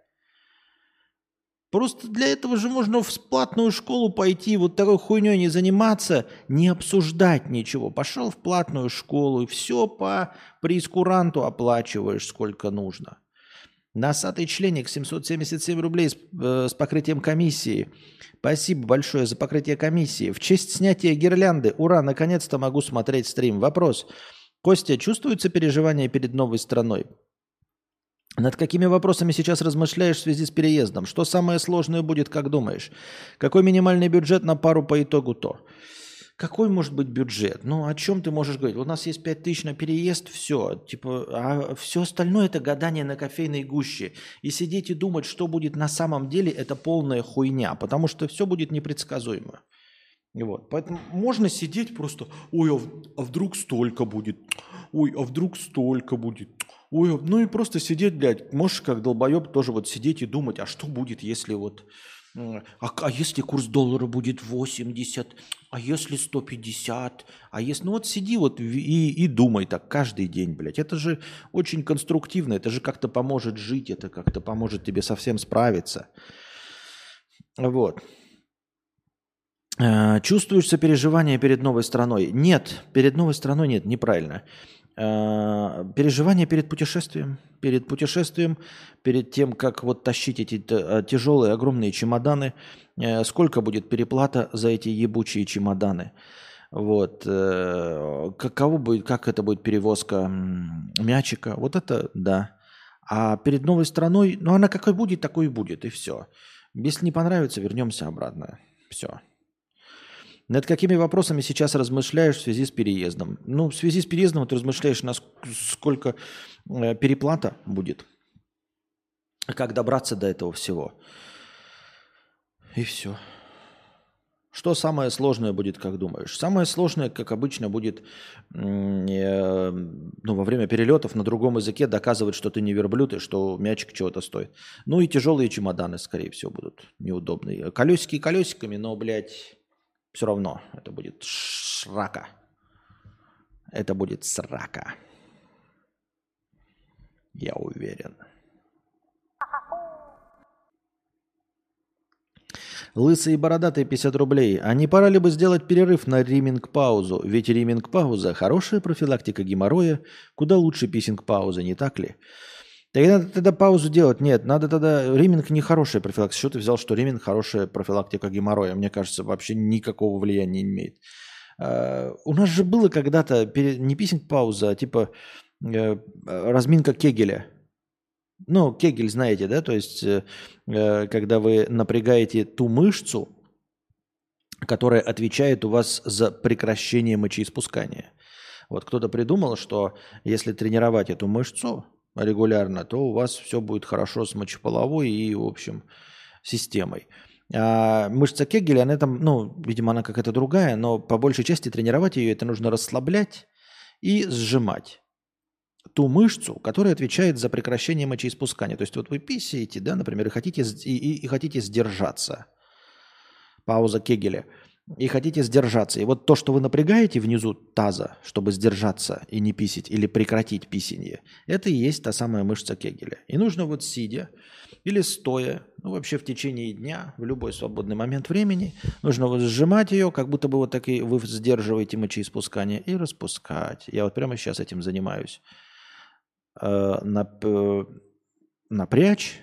Просто для этого же можно в платную школу пойти, вот такой хуйней не заниматься, не обсуждать ничего. Пошел в платную школу и все по прескуранту оплачиваешь сколько нужно. Носатый членик 777 рублей с, э, с покрытием комиссии. Спасибо большое за покрытие комиссии. В честь снятия гирлянды. Ура, наконец-то могу смотреть стрим. Вопрос. Костя, чувствуется переживание перед новой страной? Над какими вопросами сейчас размышляешь в связи с переездом? Что самое сложное будет, как думаешь? Какой минимальный бюджет на пару по итогу то? Какой может быть бюджет? Ну, о чем ты можешь говорить? У нас есть 5 тысяч на переезд, все. Типа, а все остальное это гадание на кофейной гуще. И сидеть и думать, что будет на самом деле, это полная хуйня, потому что все будет непредсказуемо. Вот. Поэтому можно сидеть просто, ой, а, а вдруг столько будет, ой, а вдруг столько будет, Ой, ну и просто сидеть, блядь, можешь как долбоеб тоже вот сидеть и думать, а что будет, если вот... А, а если курс доллара будет 80, а если 150, а если... Ну вот сиди вот и, и думай так каждый день, блядь. Это же очень конструктивно, это же как-то поможет жить, это как-то поможет тебе совсем справиться. Вот. Э, чувствуешь сопереживание перед новой страной? Нет, перед новой страной нет, неправильно. Э, переживание перед путешествием. Перед путешествием, перед тем, как вот тащить эти э, тяжелые, огромные чемоданы. Сколько будет переплата за эти ебучие чемоданы? Вот. Каково будет, как это будет перевозка мячика? Вот это да. А перед новой страной, ну она какой будет, такой и будет, и все. Если не понравится, вернемся обратно. Все. Над какими вопросами сейчас размышляешь в связи с переездом? Ну, в связи с переездом ты размышляешь, насколько э, переплата будет, как добраться до этого всего. И все. Что самое сложное будет, как думаешь? Самое сложное, как обычно, будет э, ну, во время перелетов на другом языке доказывать, что ты не верблюд и что мячик чего-то стоит. Ну и тяжелые чемоданы, скорее всего, будут неудобные. Колесики колесиками, но, блядь, все равно это будет срака. Это будет срака. Я уверен. Лысый и бородатый 50 рублей. А не пора ли бы сделать перерыв на риминг-паузу? Ведь риминг-пауза – хорошая профилактика геморроя, куда лучше писинг-пауза, не так ли? Так надо тогда паузу делать. Нет, надо тогда... Риминг не хорошая профилактика. Что ты взял, что риминг хорошая профилактика геморроя? Мне кажется, вообще никакого влияния не имеет. Uh, у нас же было когда-то перед... не писинг-пауза, а типа uh, разминка Кегеля. Ну, Кегель знаете, да? То есть, uh, когда вы напрягаете ту мышцу, которая отвечает у вас за прекращение мочеиспускания. Вот кто-то придумал, что если тренировать эту мышцу, регулярно, то у вас все будет хорошо с мочеполовой и, в общем, системой. А мышца Кегеля, она там, ну, видимо, она какая-то другая, но по большей части тренировать ее это нужно расслаблять и сжимать ту мышцу, которая отвечает за прекращение мочеиспускания. То есть вот вы писаете, да, например, и хотите, и, и, и хотите сдержаться. Пауза Кегеля – и хотите сдержаться. И вот то, что вы напрягаете внизу таза, чтобы сдержаться и не писить, или прекратить писение, это и есть та самая мышца Кегеля. И нужно вот сидя или стоя, ну вообще в течение дня, в любой свободный момент времени, нужно вот сжимать ее, как будто бы вот так и вы сдерживаете мочеиспускание, и распускать. Я вот прямо сейчас этим занимаюсь. Э, напрячь,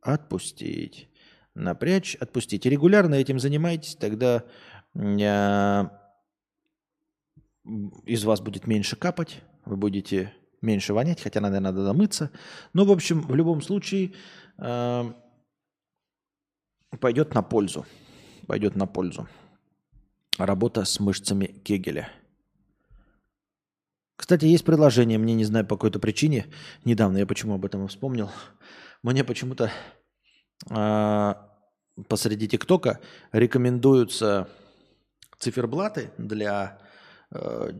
отпустить напрячь, отпустить. И регулярно этим занимайтесь, тогда э, из вас будет меньше капать, вы будете меньше вонять, хотя, наверное, надо домыться. Но, в общем, в любом случае э, пойдет на пользу. Пойдет на пользу. Работа с мышцами Кегеля. Кстати, есть предложение, мне не знаю по какой-то причине, недавно я почему об этом вспомнил, мне почему-то посреди ТикТока рекомендуются циферблаты для э,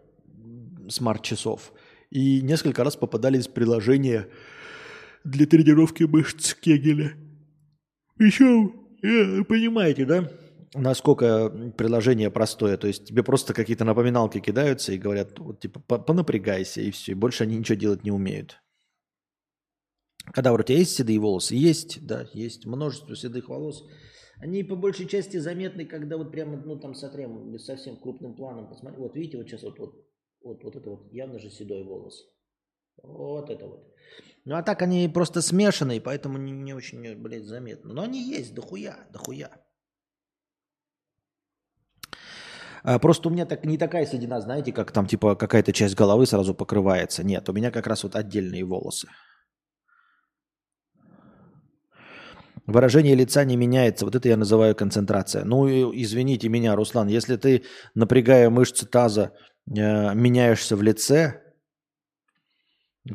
смарт-часов. И несколько раз попадались приложения для тренировки мышц Кегеля. Еще, э, понимаете, да? Насколько приложение простое. То есть тебе просто какие-то напоминалки кидаются и говорят, вот типа, понапрягайся, и все. И больше они ничего делать не умеют. Когда у тебя есть седые волосы? Есть, да, есть множество седых волос. Они по большей части заметны, когда вот прямо, ну там смотрим, совсем крупным планом посмотрим. Вот видите, вот сейчас вот, вот, вот, вот это вот явно же седой волос. Вот это вот. Ну а так они просто смешанные, поэтому не, не очень, блядь, заметно. Но они есть, дохуя, дохуя. А, просто у меня так не такая седина, знаете, как там типа какая-то часть головы сразу покрывается. Нет, у меня как раз вот отдельные волосы. Выражение лица не меняется. Вот это я называю концентрация. Ну, извините меня, Руслан, если ты, напрягая мышцы таза, э, меняешься в лице,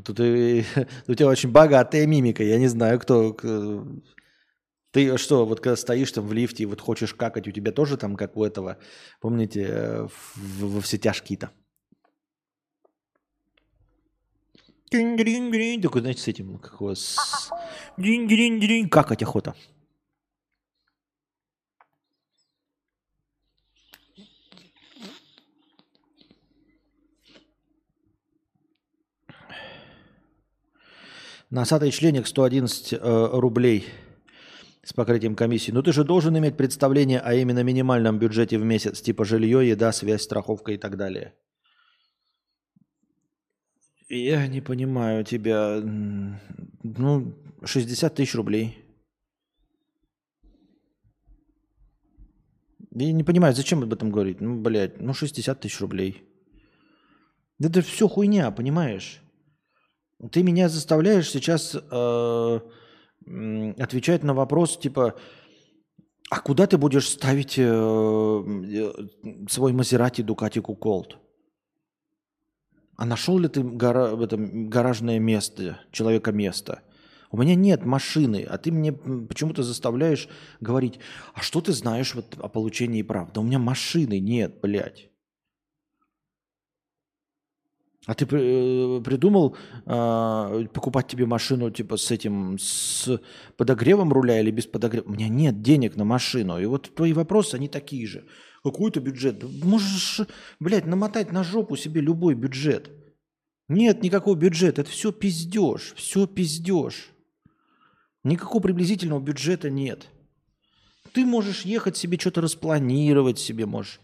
то ты, у тебя очень богатая мимика. Я не знаю, кто... Ты что, вот когда стоишь там в лифте и вот хочешь какать, у тебя тоже там, как у этого, помните, э, во все тяжкие-то? Такой, знаете, с этим, как у вас... Какать охота. Носатый членик 111 э, рублей. покрытием комиссии. Но ты же должен иметь представление о именно минимальном бюджете в месяц, типа жилье, еда, связь, страховка и так далее. Я не понимаю тебя. Ну, 60 тысяч рублей. Я не понимаю, зачем об этом говорить? Ну, блядь, ну 60 тысяч рублей. Это все хуйня, понимаешь? Ты меня заставляешь сейчас э, отвечать на вопрос, типа, а куда ты будешь ставить э, э свой Мазерати Дукати Куколт? А нашел ли ты гора, в этом гаражное место, человека место? У меня нет машины, а ты мне почему-то заставляешь говорить, а что ты знаешь вот о получении прав? Да у меня машины нет, блядь. А ты э, придумал э, покупать тебе машину типа с этим, с подогревом руля или без подогрева? У меня нет денег на машину. И вот твои вопросы, они такие же. Какой-то бюджет. Можешь, блядь, намотать на жопу себе любой бюджет. Нет никакого бюджета. Это все пиздеж. Все пиздеж. Никакого приблизительного бюджета нет. Ты можешь ехать себе, что-то распланировать себе можешь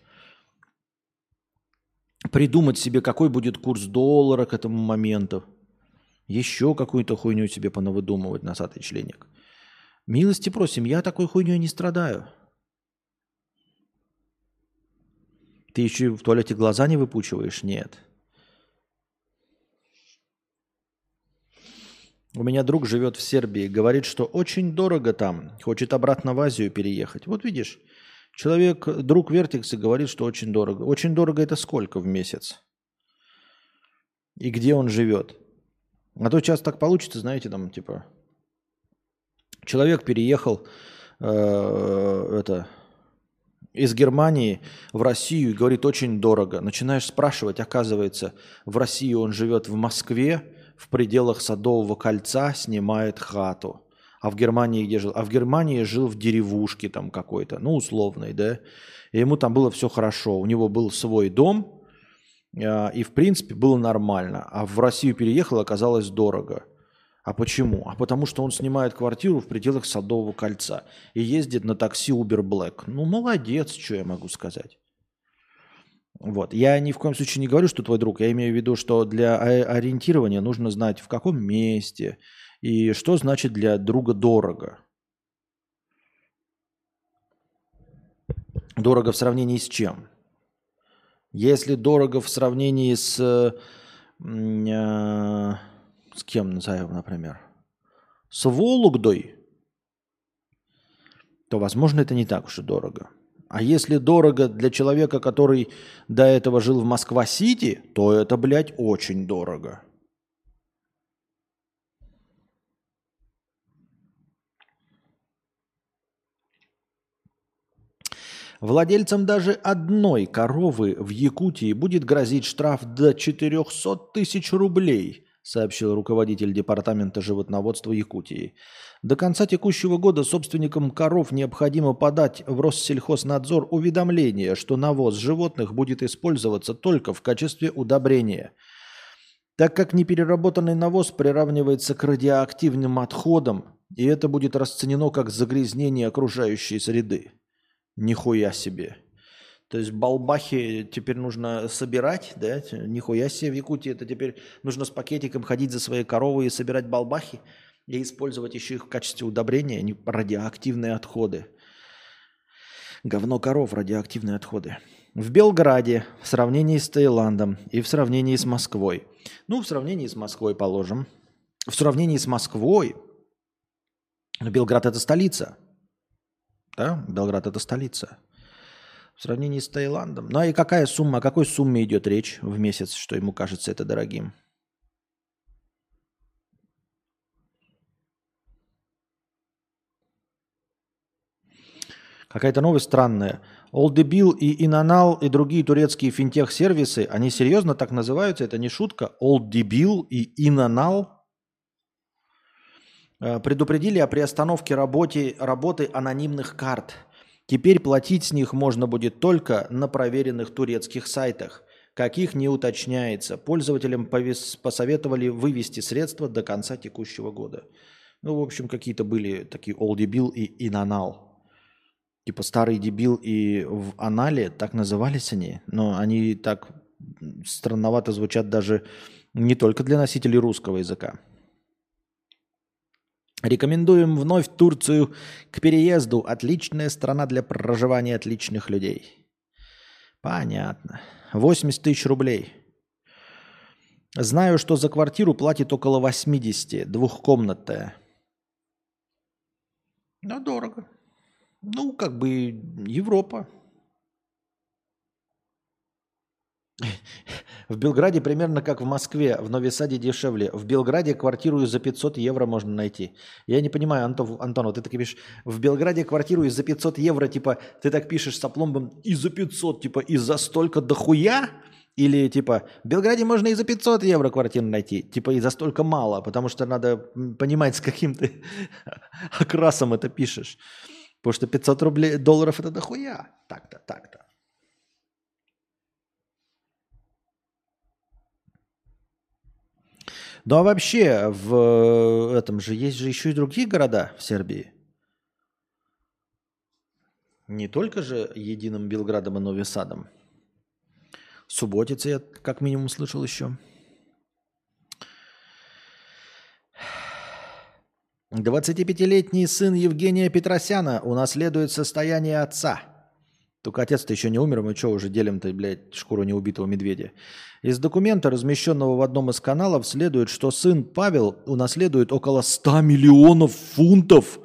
придумать себе, какой будет курс доллара к этому моменту. Еще какую-то хуйню себе понавыдумывать, носатый членик. Милости просим, я такой хуйней не страдаю. Ты еще в туалете глаза не выпучиваешь? Нет. У меня друг живет в Сербии, говорит, что очень дорого там, хочет обратно в Азию переехать. Вот видишь, Человек, друг Вертикса, говорит, что очень дорого. Очень дорого это сколько в месяц? И где он живет? А то часто так получится, знаете, там типа человек переехал э, это из Германии в Россию и говорит очень дорого. Начинаешь спрашивать, оказывается, в России он живет в Москве, в пределах Садового кольца, снимает хату. А в Германии где жил? А в Германии жил в деревушке там какой-то, ну, условной, да. И ему там было все хорошо. У него был свой дом, э, и, в принципе, было нормально. А в Россию переехал, оказалось дорого. А почему? А потому что он снимает квартиру в пределах Садового кольца и ездит на такси Uber Black. Ну, молодец, что я могу сказать. Вот. Я ни в коем случае не говорю, что твой друг. Я имею в виду, что для ориентирования нужно знать, в каком месте, и что значит для друга дорого? Дорого в сравнении с чем? Если дорого в сравнении с... С кем назовем, например? С Вологдой, то, возможно, это не так уж и дорого. А если дорого для человека, который до этого жил в Москва-Сити, то это, блядь, очень дорого. Владельцам даже одной коровы в Якутии будет грозить штраф до 400 тысяч рублей, сообщил руководитель Департамента животноводства Якутии. До конца текущего года собственникам коров необходимо подать в Россельхознадзор уведомление, что навоз животных будет использоваться только в качестве удобрения. Так как непереработанный навоз приравнивается к радиоактивным отходам, и это будет расценено как загрязнение окружающей среды. Нихуя себе. То есть балбахи теперь нужно собирать, да? Нихуя себе в Якутии. Это теперь нужно с пакетиком ходить за своей коровой и собирать балбахи и использовать еще их в качестве удобрения, не радиоактивные отходы. Говно коров, радиоактивные отходы. В Белграде в сравнении с Таиландом и в сравнении с Москвой. Ну, в сравнении с Москвой положим. В сравнении с Москвой, Белград это столица – да? Белград это столица. В сравнении с Таиландом. Ну и какая сумма, о какой сумме идет речь в месяц, что ему кажется это дорогим? Какая-то новость странная. Олдебил и Инанал и другие турецкие финтех-сервисы, они серьезно так называются? Это не шутка? Олдебил и Инанал? Э, предупредили о приостановке работе, работы анонимных карт. Теперь платить с них можно будет только на проверенных турецких сайтах. Каких не уточняется. Пользователям повес, посоветовали вывести средства до конца текущего года. Ну, в общем, какие-то были такие All Дебил и Инанал. Типа Старый Дебил и в Анале, так назывались они. Но они так странновато звучат даже не только для носителей русского языка. Рекомендуем вновь Турцию к переезду. Отличная страна для проживания отличных людей. Понятно. 80 тысяч рублей. Знаю, что за квартиру платит около 80, двухкомнатная. Ну, дорого. Ну, как бы Европа. В Белграде примерно как в Москве, в Новисаде дешевле. В Белграде квартиру за 500 евро можно найти. Я не понимаю, Антон, Антон вот ты так пишешь, в Белграде квартиру за 500 евро, типа, ты так пишешь с опломбом и за 500, типа, и за столько дохуя? Или типа, в Белграде можно и за 500 евро квартиру найти, типа и за столько мало, потому что надо понимать, с каким ты окрасом это пишешь. Потому что 500 рублей, долларов это дохуя. Так-то, так-то. Ну а вообще в этом же есть же еще и другие города в Сербии. Не только же единым Белградом и Нови Садом. Субботица я как минимум слышал еще. 25-летний сын Евгения Петросяна унаследует состояние отца. Только отец-то еще не умер, мы что уже делим-то, блядь, шкуру неубитого медведя. Из документа, размещенного в одном из каналов, следует, что сын Павел унаследует около 100 миллионов фунтов.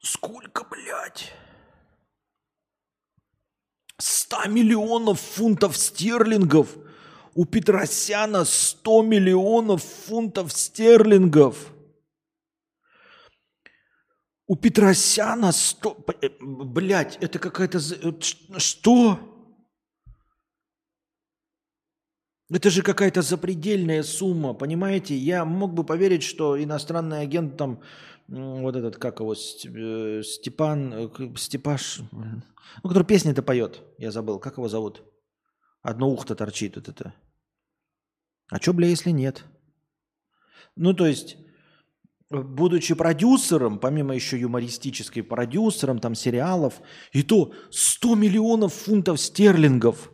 Сколько, блядь? 100 миллионов фунтов стерлингов. У Петросяна 100 миллионов фунтов стерлингов. У Петросяна 100... Э, Блять, это какая-то... Э, что? Это же какая-то запредельная сумма, понимаете? Я мог бы поверить, что иностранный агент там, вот этот, как его, э, Степан, Степаш, ну, который песни-то поет, я забыл, как его зовут? Одно ухто торчит вот это. А что, бля, если нет? Ну, то есть, будучи продюсером, помимо еще юмористической продюсером, там, сериалов, и то 100 миллионов фунтов стерлингов.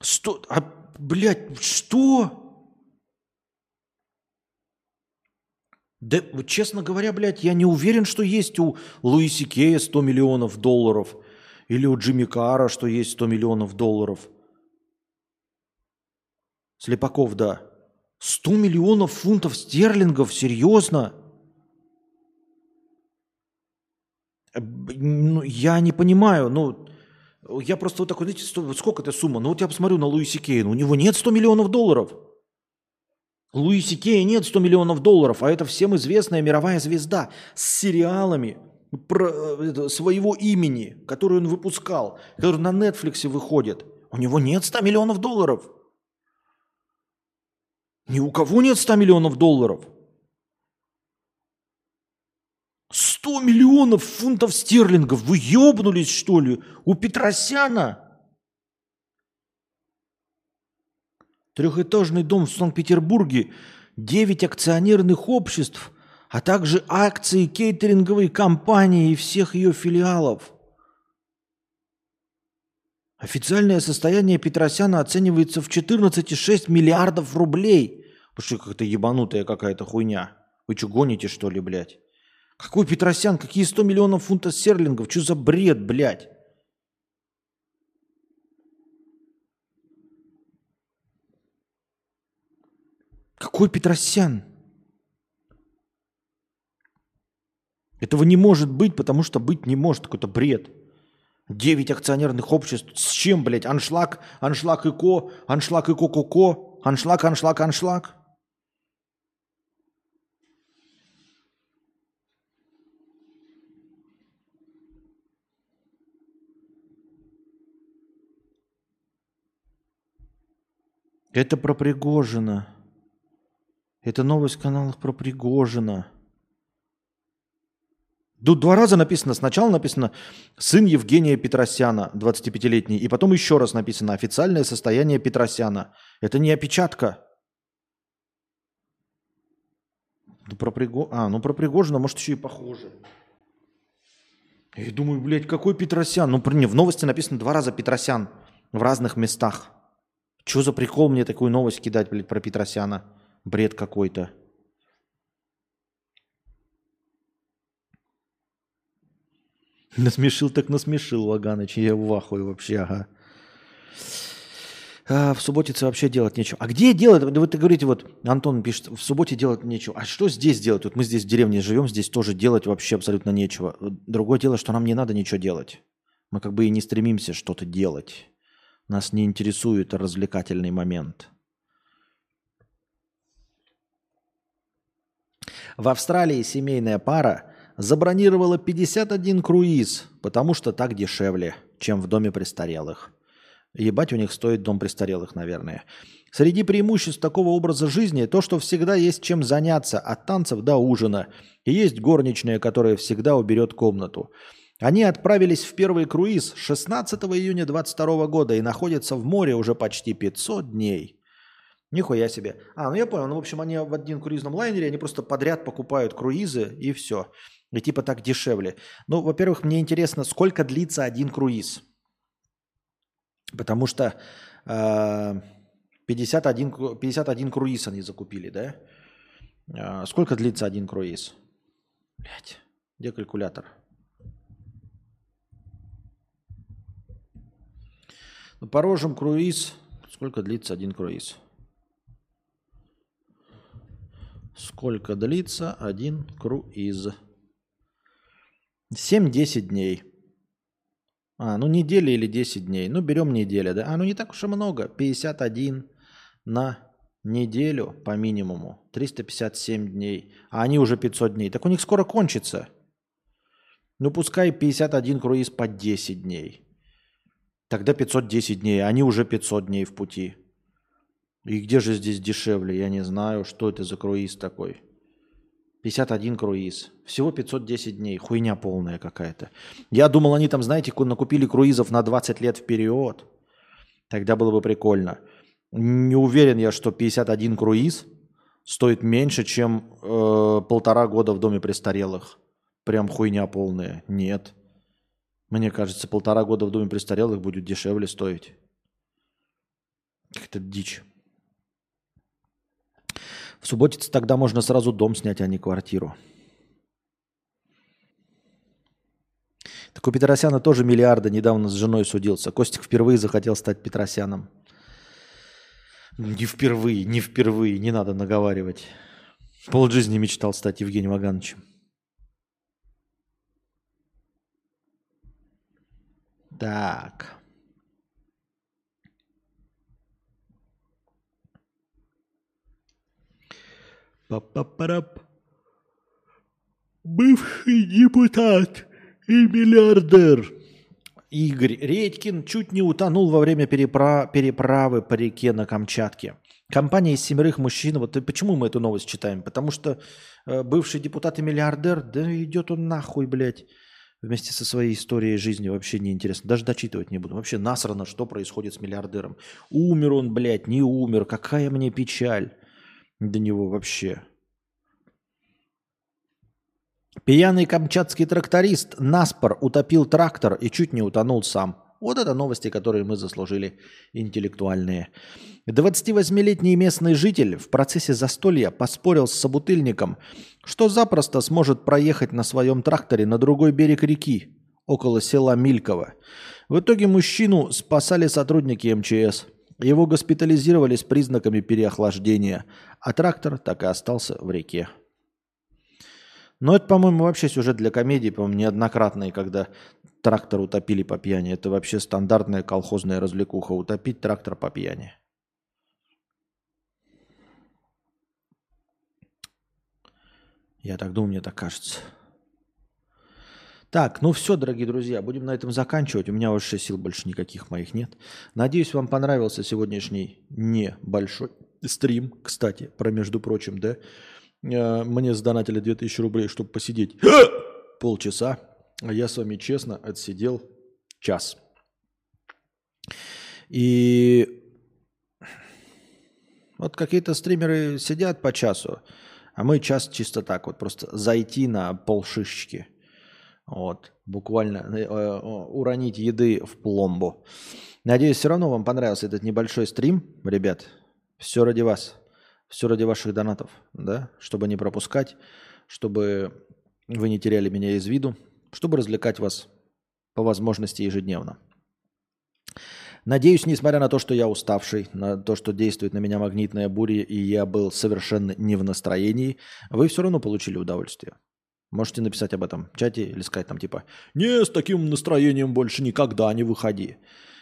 100, а, блядь, что? Да, честно говоря, блядь, я не уверен, что есть у Луиси Кея 100 миллионов долларов. Или у Джимми Кара, что есть 100 миллионов долларов. Слепаков, да. 100 миллионов фунтов стерлингов? Серьезно? Э, ну, я не понимаю, ну, я просто вот такой, знаете, сколько это сумма? Ну, вот я посмотрю на Луиси Кея, ну, у него нет 100 миллионов долларов. Луиси Кея нет 100 миллионов долларов, а это всем известная мировая звезда с сериалами про, это, своего имени, который он выпускал, который на Netflix выходит. У него нет 100 миллионов долларов. Ни у кого нет 100 миллионов долларов. 100 миллионов фунтов стерлингов. Вы ебнулись, что ли? У Петросяна – Трехэтажный дом в Санкт-Петербурге, 9 акционерных обществ, а также акции кейтеринговой компании и всех ее филиалов. Официальное состояние Петросяна оценивается в 14,6 миллиардов рублей. Потому что какая-то ебанутая какая-то хуйня. Вы что, гоните, что ли, блядь? Какой Петросян? Какие 100 миллионов фунтов стерлингов? Что за бред, блядь? Какой Петросян? Этого не может быть, потому что быть не может. Какой-то бред. Девять акционерных обществ. С чем, блядь? Аншлаг, аншлаг и ко, аншлаг и ко-ко-ко, аншлаг, аншлаг, аншлаг. Это про Пригожина. Это новость в каналах про Пригожина. Тут два раза написано. Сначала написано «сын Евгения Петросяна, 25-летний», и потом еще раз написано «официальное состояние Петросяна». Это не опечатка. Ну, про Приго... А, ну про Пригожина, может, еще и похоже. Я думаю, блядь, какой Петросян? Ну, не, в новости написано два раза Петросян в разных местах. Что за прикол мне такую новость кидать, блядь, про Петросяна? Бред какой-то. Насмешил так насмешил Ваганыч. Я в ахуе вообще, ага. А, в субботице вообще делать нечего. А где делать? Вот ты говорите, вот Антон пишет, в субботе делать нечего. А что здесь делать? Вот мы здесь в деревне живем, здесь тоже делать вообще абсолютно нечего. Другое дело, что нам не надо ничего делать. Мы как бы и не стремимся что-то делать. Нас не интересует развлекательный момент. В Австралии семейная пара забронировала 51 круиз, потому что так дешевле, чем в доме престарелых. Ебать у них стоит дом престарелых, наверное. Среди преимуществ такого образа жизни то, что всегда есть чем заняться, от танцев до ужина. И есть горничная, которая всегда уберет комнату. Они отправились в первый круиз 16 июня 22 года и находятся в море уже почти 500 дней. Нихуя себе. А, ну я понял. Ну, в общем, они в один круизном лайнере, они просто подряд покупают круизы и все. И типа так дешевле. Ну, во-первых, мне интересно, сколько длится один круиз. Потому что э, 51, 51 круиз они закупили, да? Э, сколько длится один круиз? Блять, где калькулятор? Ну, порожем круиз. Сколько длится один круиз? Сколько длится один круиз? 7-10 дней. А, ну неделя или 10 дней. Ну берем неделя, да? А, ну не так уж и много. 51 на неделю по минимуму. 357 дней. А они уже 500 дней. Так у них скоро кончится. Ну пускай 51 круиз по 10 дней. Тогда 510 дней. Они уже 500 дней в пути. И где же здесь дешевле? Я не знаю, что это за круиз такой. 51 круиз. Всего 510 дней. Хуйня полная какая-то. Я думал, они там, знаете, накупили круизов на 20 лет вперед. Тогда было бы прикольно. Не уверен я, что 51 круиз стоит меньше, чем э, полтора года в доме престарелых. Прям хуйня полная. Нет. Мне кажется, полтора года в доме престарелых будет дешевле стоить. Как-то дичь. В субботице тогда можно сразу дом снять, а не квартиру. Так у Петросяна тоже миллиарды недавно с женой судился. Костик впервые захотел стать Петросяном. Не впервые, не впервые, не надо наговаривать. Пол жизни мечтал стать Евгением Вагановичем. Так. Па-па-парап. Бывший депутат и миллиардер Игорь Редькин чуть не утонул во время перепра- переправы по реке на Камчатке. Компания из семерых мужчин, вот почему мы эту новость читаем? Потому что э, бывший депутат и миллиардер, да идет он нахуй, блядь, вместе со своей историей жизни вообще не интересно. Даже дочитывать не буду. Вообще насрано, что происходит с миллиардером. Умер он, блядь, не умер, какая мне печаль до него вообще. Пьяный камчатский тракторист Наспор утопил трактор и чуть не утонул сам. Вот это новости, которые мы заслужили интеллектуальные. 28-летний местный житель в процессе застолья поспорил с собутыльником, что запросто сможет проехать на своем тракторе на другой берег реки, около села Мильково. В итоге мужчину спасали сотрудники МЧС. Его госпитализировали с признаками переохлаждения, а трактор так и остался в реке. Но это, по-моему, вообще сюжет для комедии, по-моему, неоднократный, когда трактор утопили по пьяни. Это вообще стандартная колхозная развлекуха. Утопить трактор по пьяни. Я так думаю, мне так кажется. Так, ну все, дорогие друзья, будем на этом заканчивать. У меня вообще сил больше никаких моих нет. Надеюсь, вам понравился сегодняшний небольшой стрим, кстати, про между прочим, да. Э, мне сдонатили 2000 рублей, чтобы посидеть полчаса, а я с вами честно отсидел час. И вот какие-то стримеры сидят по часу, а мы час чисто так вот, просто зайти на полшишечки. Вот, буквально э, э, уронить еды в пломбу. Надеюсь, все равно вам понравился этот небольшой стрим, ребят. Все ради вас, все ради ваших донатов, да, чтобы не пропускать, чтобы вы не теряли меня из виду, чтобы развлекать вас по возможности ежедневно. Надеюсь, несмотря на то, что я уставший, на то, что действует на меня магнитная буря, и я был совершенно не в настроении, вы все равно получили удовольствие. Можете написать об этом в чате или сказать там типа «Не, с таким настроением больше никогда не выходи».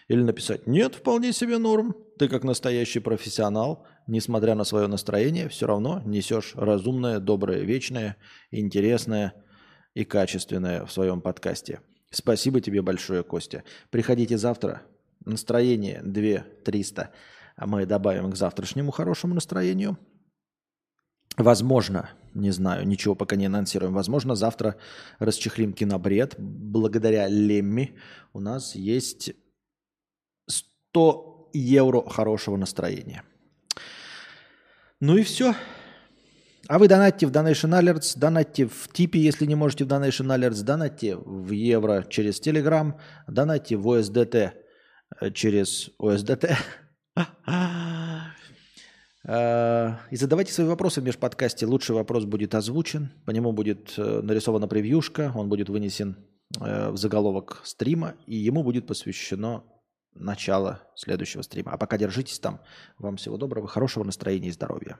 Или написать «Нет, вполне себе норм. Ты как настоящий профессионал, несмотря на свое настроение, все равно несешь разумное, доброе, вечное, интересное и качественное в своем подкасте». Спасибо тебе большое, Костя. Приходите завтра. Настроение 2-300. А мы добавим к завтрашнему хорошему настроению. Возможно, не знаю, ничего пока не анонсируем. Возможно, завтра расчехлим кинобред. Благодаря Лемми у нас есть 100 евро хорошего настроения. Ну и все. А вы донатьте в Donation Alerts, донатьте в типе, если не можете в Donation Alerts, донатьте в евро через Telegram, донатьте в э, через USDT. Э, и задавайте свои вопросы в межподкасте. Лучший вопрос будет озвучен, по нему будет э, нарисована превьюшка, он будет вынесен в заголовок стрима, и ему будет посвящено начало следующего стрима. А пока держитесь там. Вам всего доброго, хорошего настроения и здоровья.